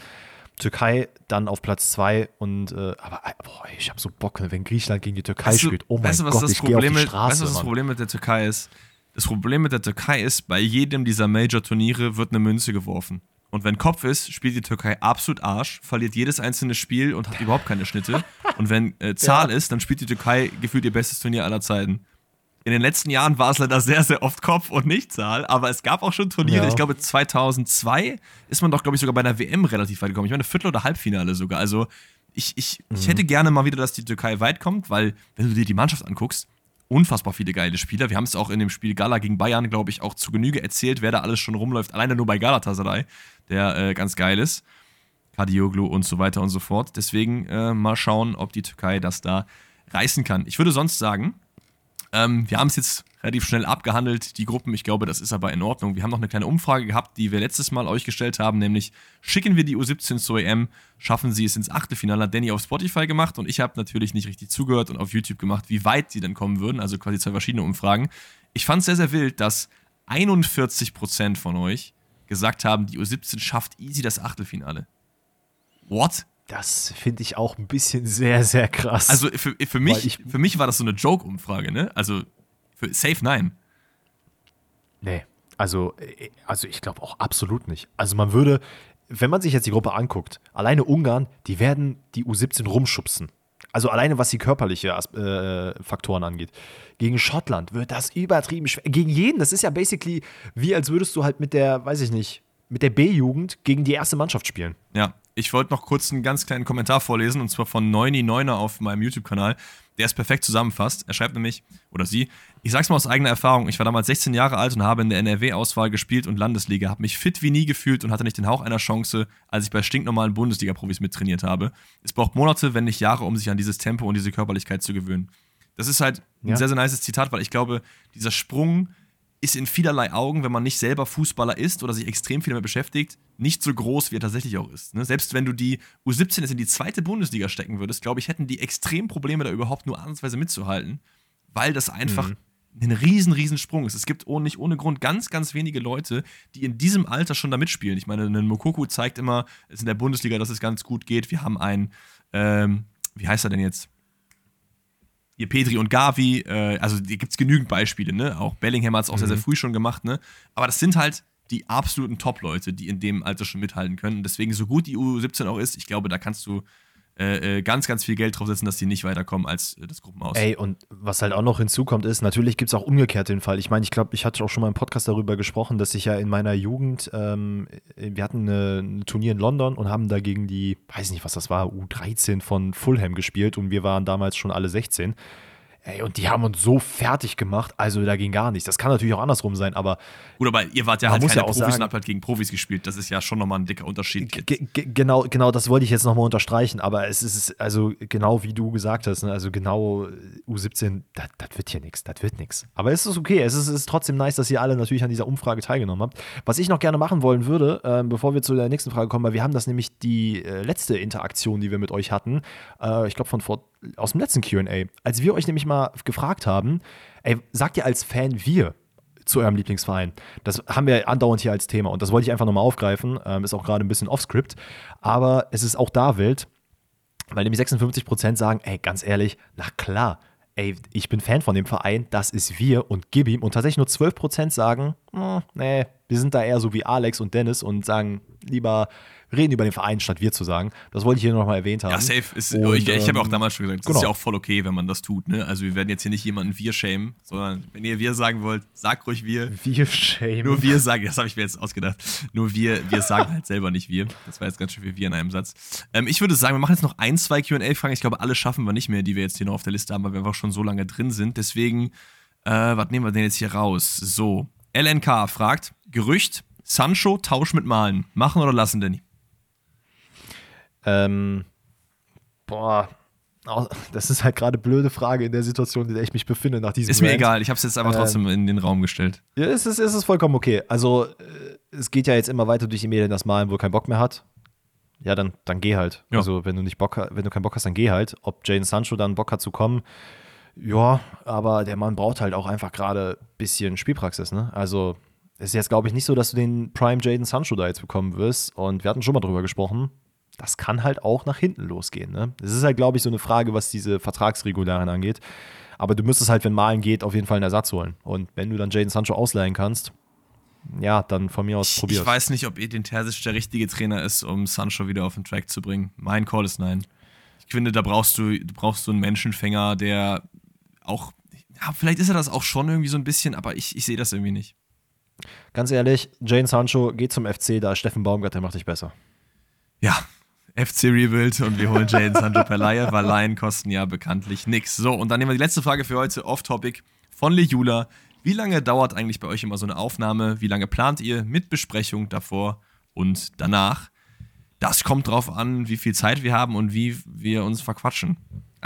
Türkei dann auf Platz zwei und äh, aber äh, boah, ich habe so Bock, wenn Griechenland gegen die Türkei weißt spielt. Oh mein weißt Gott, ich gehe auf die Straße. Weißt du, was das Problem mit der Türkei ist? Das Problem mit der Türkei ist, bei jedem dieser Major-Turniere wird eine Münze geworfen. Und wenn Kopf ist, spielt die Türkei absolut Arsch, verliert jedes einzelne Spiel und hat überhaupt keine Schnitte. Und wenn äh, Zahl ja. ist, dann spielt die Türkei gefühlt ihr bestes Turnier aller Zeiten. In den letzten Jahren war es leider sehr, sehr oft Kopf und nicht Zahl, aber es gab auch schon Turniere. Ja. Ich glaube, 2002 ist man doch, glaube ich, sogar bei einer WM relativ weit gekommen. Ich meine, Viertel- oder Halbfinale sogar. Also, ich, ich, mhm. ich hätte gerne mal wieder, dass die Türkei weit kommt, weil, wenn du dir die Mannschaft anguckst, unfassbar viele geile Spieler. Wir haben es auch in dem Spiel Gala gegen Bayern, glaube ich, auch zu Genüge erzählt, wer da alles schon rumläuft. Alleine nur bei Galatasaray, der äh, ganz geil ist. Kadioglu und so weiter und so fort. Deswegen äh, mal schauen, ob die Türkei das da reißen kann. Ich würde sonst sagen, ähm, wir haben es jetzt relativ schnell abgehandelt, die Gruppen. Ich glaube, das ist aber in Ordnung. Wir haben noch eine kleine Umfrage gehabt, die wir letztes Mal euch gestellt haben, nämlich schicken wir die U17 zur EM, schaffen sie es ins Achtelfinale. Hat Danny auf Spotify gemacht und ich habe natürlich nicht richtig zugehört und auf YouTube gemacht, wie weit sie denn kommen würden. Also quasi zwei verschiedene Umfragen. Ich fand es sehr, sehr wild, dass 41% von euch gesagt haben, die U17 schafft easy das Achtelfinale. What? Das finde ich auch ein bisschen sehr, sehr krass. Also für, für, mich, für mich war das so eine Joke-Umfrage, ne? Also für Safe nein. Nee, also, äh, also ich glaube auch absolut nicht. Also man würde, wenn man sich jetzt die Gruppe anguckt, alleine Ungarn, die werden die U17 rumschubsen. Also alleine was die körperliche äh, Faktoren angeht. Gegen Schottland wird das übertrieben schwer. Gegen jeden, das ist ja basically wie als würdest du halt mit der, weiß ich nicht, mit der B-Jugend gegen die erste Mannschaft spielen. Ja, ich wollte noch kurz einen ganz kleinen Kommentar vorlesen, und zwar von 99er auf meinem YouTube-Kanal, der es perfekt zusammenfasst. Er schreibt nämlich, oder sie, ich sag's mal aus eigener Erfahrung, ich war damals 16 Jahre alt und habe in der NRW-Auswahl gespielt und Landesliga, habe mich fit wie nie gefühlt und hatte nicht den Hauch einer Chance, als ich bei stinknormalen Bundesliga-Profis mittrainiert habe. Es braucht Monate, wenn nicht Jahre, um sich an dieses Tempo und diese Körperlichkeit zu gewöhnen. Das ist halt ein ja. sehr, sehr nice Zitat, weil ich glaube, dieser Sprung ist in vielerlei Augen, wenn man nicht selber Fußballer ist oder sich extrem viel damit beschäftigt, nicht so groß, wie er tatsächlich auch ist. Ne? Selbst wenn du die U17 jetzt in die zweite Bundesliga stecken würdest, glaube ich, hätten die extrem Probleme, da überhaupt nur ansatzweise mitzuhalten, weil das einfach mhm. ein riesen, riesen Sprung ist. Es gibt ohne, nicht ohne Grund ganz, ganz wenige Leute, die in diesem Alter schon da mitspielen. Ich meine, ein Mokoku zeigt immer, es in der Bundesliga, dass es ganz gut geht. Wir haben einen, ähm, wie heißt er denn jetzt? Hier Petri und Gavi, äh, also hier gibt es genügend Beispiele, ne? Auch Bellingham hat es auch mhm. sehr, sehr mhm. früh schon gemacht, ne? Aber das sind halt die absoluten Top-Leute, die in dem Alter schon mithalten können. Und deswegen, so gut die U17 auch ist, ich glaube, da kannst du äh, äh, ganz, ganz viel Geld draufsetzen, dass die nicht weiterkommen als äh, das Gruppenaus. Ey, und was halt auch noch hinzukommt, ist, natürlich gibt es auch umgekehrt den Fall. Ich meine, ich glaube, ich hatte auch schon mal im Podcast darüber gesprochen, dass ich ja in meiner Jugend, ähm, wir hatten ein Turnier in London und haben dagegen die, weiß nicht, was das war, U13 von Fulham gespielt und wir waren damals schon alle 16. Ey, und die haben uns so fertig gemacht, also da ging gar nichts. Das kann natürlich auch andersrum sein, aber. Gut, aber ihr wart ja halt keine ja Profis sagen, und habt halt gegen Profis gespielt. Das ist ja schon nochmal ein dicker Unterschied. Genau, genau, das wollte ich jetzt nochmal unterstreichen, aber es ist, also genau wie du gesagt hast, ne, also genau U17, das wird hier nichts, das wird nichts. Aber es ist okay, es ist, ist, trotzdem nice, dass ihr alle natürlich an dieser Umfrage teilgenommen habt. Was ich noch gerne machen wollen würde, äh, bevor wir zu der nächsten Frage kommen, weil wir haben das nämlich die äh, letzte Interaktion, die wir mit euch hatten, äh, ich glaube von vor aus dem letzten QA, als wir euch nämlich mal gefragt haben, ey, sagt ihr als Fan wir zu eurem Lieblingsverein? Das haben wir andauernd hier als Thema und das wollte ich einfach nochmal aufgreifen. Ähm, ist auch gerade ein bisschen off-script, aber es ist auch da wild, weil nämlich 56% sagen, ey, ganz ehrlich, na klar, ey, ich bin Fan von dem Verein, das ist wir und gib ihm. Und tatsächlich nur 12% sagen, hm, nee, wir sind da eher so wie Alex und Dennis und sagen lieber reden über den Verein, statt wir zu sagen. Das wollte ich hier nochmal erwähnt haben. Ja, safe. Ist, und, ich, ich habe auch ähm, damals schon gesagt, das genau. ist ja auch voll okay, wenn man das tut. Ne? Also wir werden jetzt hier nicht jemanden wir schämen, sondern wenn ihr wir sagen wollt, sagt ruhig wir. Wir schämen. Nur wir sagen, das habe ich mir jetzt ausgedacht. Nur wir, wir sagen halt selber nicht wir. Das war jetzt ganz schön viel wir in einem Satz. Ähm, ich würde sagen, wir machen jetzt noch ein, zwei QA-Fragen. Ich glaube, alle schaffen wir nicht mehr, die wir jetzt hier noch auf der Liste haben, weil wir einfach schon so lange drin sind. Deswegen, äh, was nehmen wir denn jetzt hier raus? So, LNK fragt, Gerücht, Sancho Tausch mit Malen. Machen oder lassen, Danny? Ähm, boah, das ist halt gerade blöde Frage in der Situation, in der ich mich befinde nach diesem Ist mir Rant. egal, ich habe es jetzt einfach trotzdem ähm, in den Raum gestellt. Ja, es ist, es ist vollkommen okay. Also, äh, es geht ja jetzt immer weiter durch die Medien, dass Malen wohl keinen Bock mehr hat. Ja, dann, dann geh halt. Ja. Also, wenn du nicht Bock wenn du keinen Bock hast, dann geh halt. Ob Jane Sancho dann Bock hat zu kommen, ja, aber der Mann braucht halt auch einfach gerade ein bisschen Spielpraxis, ne? Also, ist jetzt, glaube ich, nicht so, dass du den Prime Jaden Sancho da jetzt bekommen wirst. Und wir hatten schon mal drüber gesprochen das kann halt auch nach hinten losgehen. Ne? Das ist halt, glaube ich, so eine Frage, was diese Vertragsregularien angeht. Aber du müsstest halt, wenn Malen geht, auf jeden Fall einen Ersatz holen. Und wenn du dann Jaden Sancho ausleihen kannst, ja, dann von mir aus probiert. Ich weiß nicht, ob Edin Terzic der richtige Trainer ist, um Sancho wieder auf den Track zu bringen. Mein Call ist nein. Ich finde, da brauchst du, du brauchst so einen Menschenfänger, der auch, ja, vielleicht ist er das auch schon irgendwie so ein bisschen, aber ich, ich sehe das irgendwie nicht. Ganz ehrlich, Jane Sancho geht zum FC, da ist Steffen Baumgart, der macht dich besser. Ja, FC Rebuild und wir holen Jaden Sancho per Laie, weil Laien kosten ja bekanntlich nichts. So, und dann nehmen wir die letzte Frage für heute, off-topic, von Lejula. Wie lange dauert eigentlich bei euch immer so eine Aufnahme? Wie lange plant ihr mit Besprechung davor und danach? Das kommt drauf an, wie viel Zeit wir haben und wie wir uns verquatschen.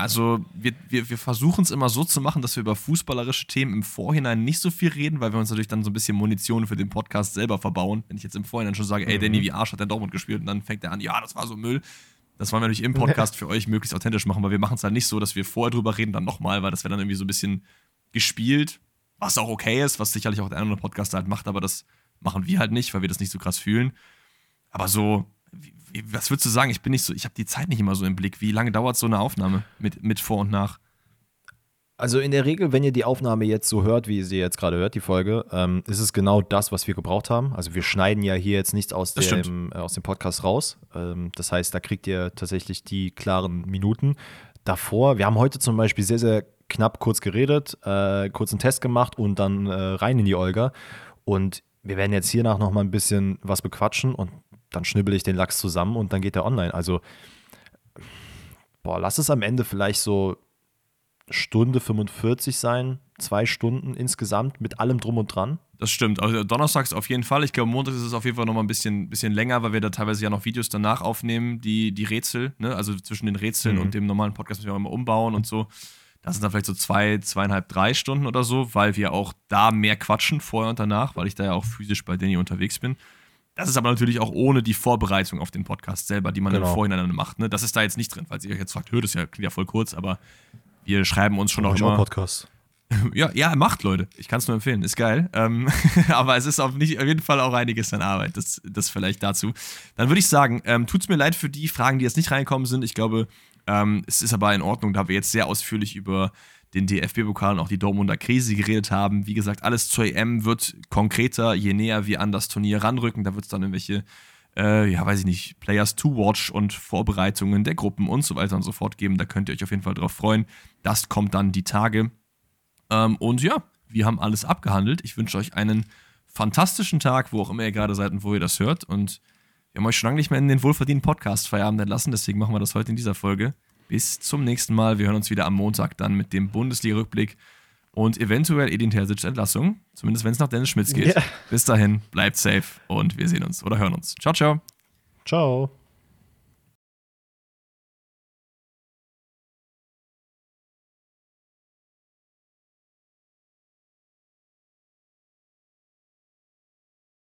Also wir, wir, wir versuchen es immer so zu machen, dass wir über fußballerische Themen im Vorhinein nicht so viel reden, weil wir uns natürlich dann so ein bisschen Munition für den Podcast selber verbauen. Wenn ich jetzt im Vorhinein schon sage, ey, mhm. Danny, wie Arsch hat der Dortmund gespielt und dann fängt er an, ja, das war so Müll. Das wollen wir natürlich im Podcast für euch möglichst authentisch machen, weil wir machen es halt nicht so, dass wir vorher drüber reden, dann nochmal, weil das wäre dann irgendwie so ein bisschen gespielt, was auch okay ist, was sicherlich auch der andere Podcaster halt macht, aber das machen wir halt nicht, weil wir das nicht so krass fühlen. Aber so was würdest du sagen? Ich bin nicht so, ich habe die Zeit nicht immer so im Blick. Wie lange dauert so eine Aufnahme mit, mit Vor und Nach? Also in der Regel, wenn ihr die Aufnahme jetzt so hört, wie ihr sie jetzt gerade hört, die Folge, ähm, ist es genau das, was wir gebraucht haben. Also wir schneiden ja hier jetzt nichts aus, dem, äh, aus dem Podcast raus. Ähm, das heißt, da kriegt ihr tatsächlich die klaren Minuten. Davor, wir haben heute zum Beispiel sehr, sehr knapp kurz geredet, äh, kurz einen Test gemacht und dann äh, rein in die Olga. Und wir werden jetzt hiernach noch mal ein bisschen was bequatschen und dann schnibbel ich den Lachs zusammen und dann geht der online. Also, boah, lass es am Ende vielleicht so Stunde 45 sein, zwei Stunden insgesamt mit allem drum und dran. Das stimmt. Also donnerstags auf jeden Fall. Ich glaube, Montag ist es auf jeden Fall nochmal ein bisschen, bisschen länger, weil wir da teilweise ja noch Videos danach aufnehmen, die, die Rätsel, ne? also zwischen den Rätseln mhm. und dem normalen Podcast müssen wir auch immer umbauen und so. Das sind dann vielleicht so zwei, zweieinhalb, drei Stunden oder so, weil wir auch da mehr quatschen vorher und danach, weil ich da ja auch physisch bei Danny unterwegs bin. Das ist aber natürlich auch ohne die Vorbereitung auf den Podcast selber, die man genau. im Vorhinein macht. Ne? Das ist da jetzt nicht drin, falls ihr euch jetzt fragt, hört es ja, klingt ja voll kurz, aber wir schreiben uns schon auch immer. Podcast. Ja, ja, macht, Leute. Ich kann es nur empfehlen. Ist geil. Ähm, aber es ist auf, nicht, auf jeden Fall auch einiges an Arbeit. Das, das vielleicht dazu. Dann würde ich sagen, ähm, tut es mir leid für die Fragen, die jetzt nicht reinkommen sind. Ich glaube, ähm, es ist aber in Ordnung, da wir jetzt sehr ausführlich über den DFB-Pokal und auch die Dortmunder Krise geredet haben. Wie gesagt, alles zur EM wird konkreter, je näher wir an das Turnier ranrücken. Da wird es dann irgendwelche, äh, ja, weiß ich nicht, Players to Watch und Vorbereitungen der Gruppen und so weiter und so fort geben. Da könnt ihr euch auf jeden Fall drauf freuen. Das kommt dann die Tage. Ähm, und ja, wir haben alles abgehandelt. Ich wünsche euch einen fantastischen Tag, wo auch immer ihr gerade seid und wo ihr das hört. Und wir haben euch schon lange nicht mehr in den wohlverdienten Podcast Feierabend entlassen, deswegen machen wir das heute in dieser Folge. Bis zum nächsten Mal. Wir hören uns wieder am Montag dann mit dem Bundesliga-Rückblick und eventuell Edin Terzic Entlassung. Zumindest wenn es nach Dennis Schmitz geht. Yeah. Bis dahin, bleibt safe und wir sehen uns oder hören uns. Ciao, ciao. Ciao.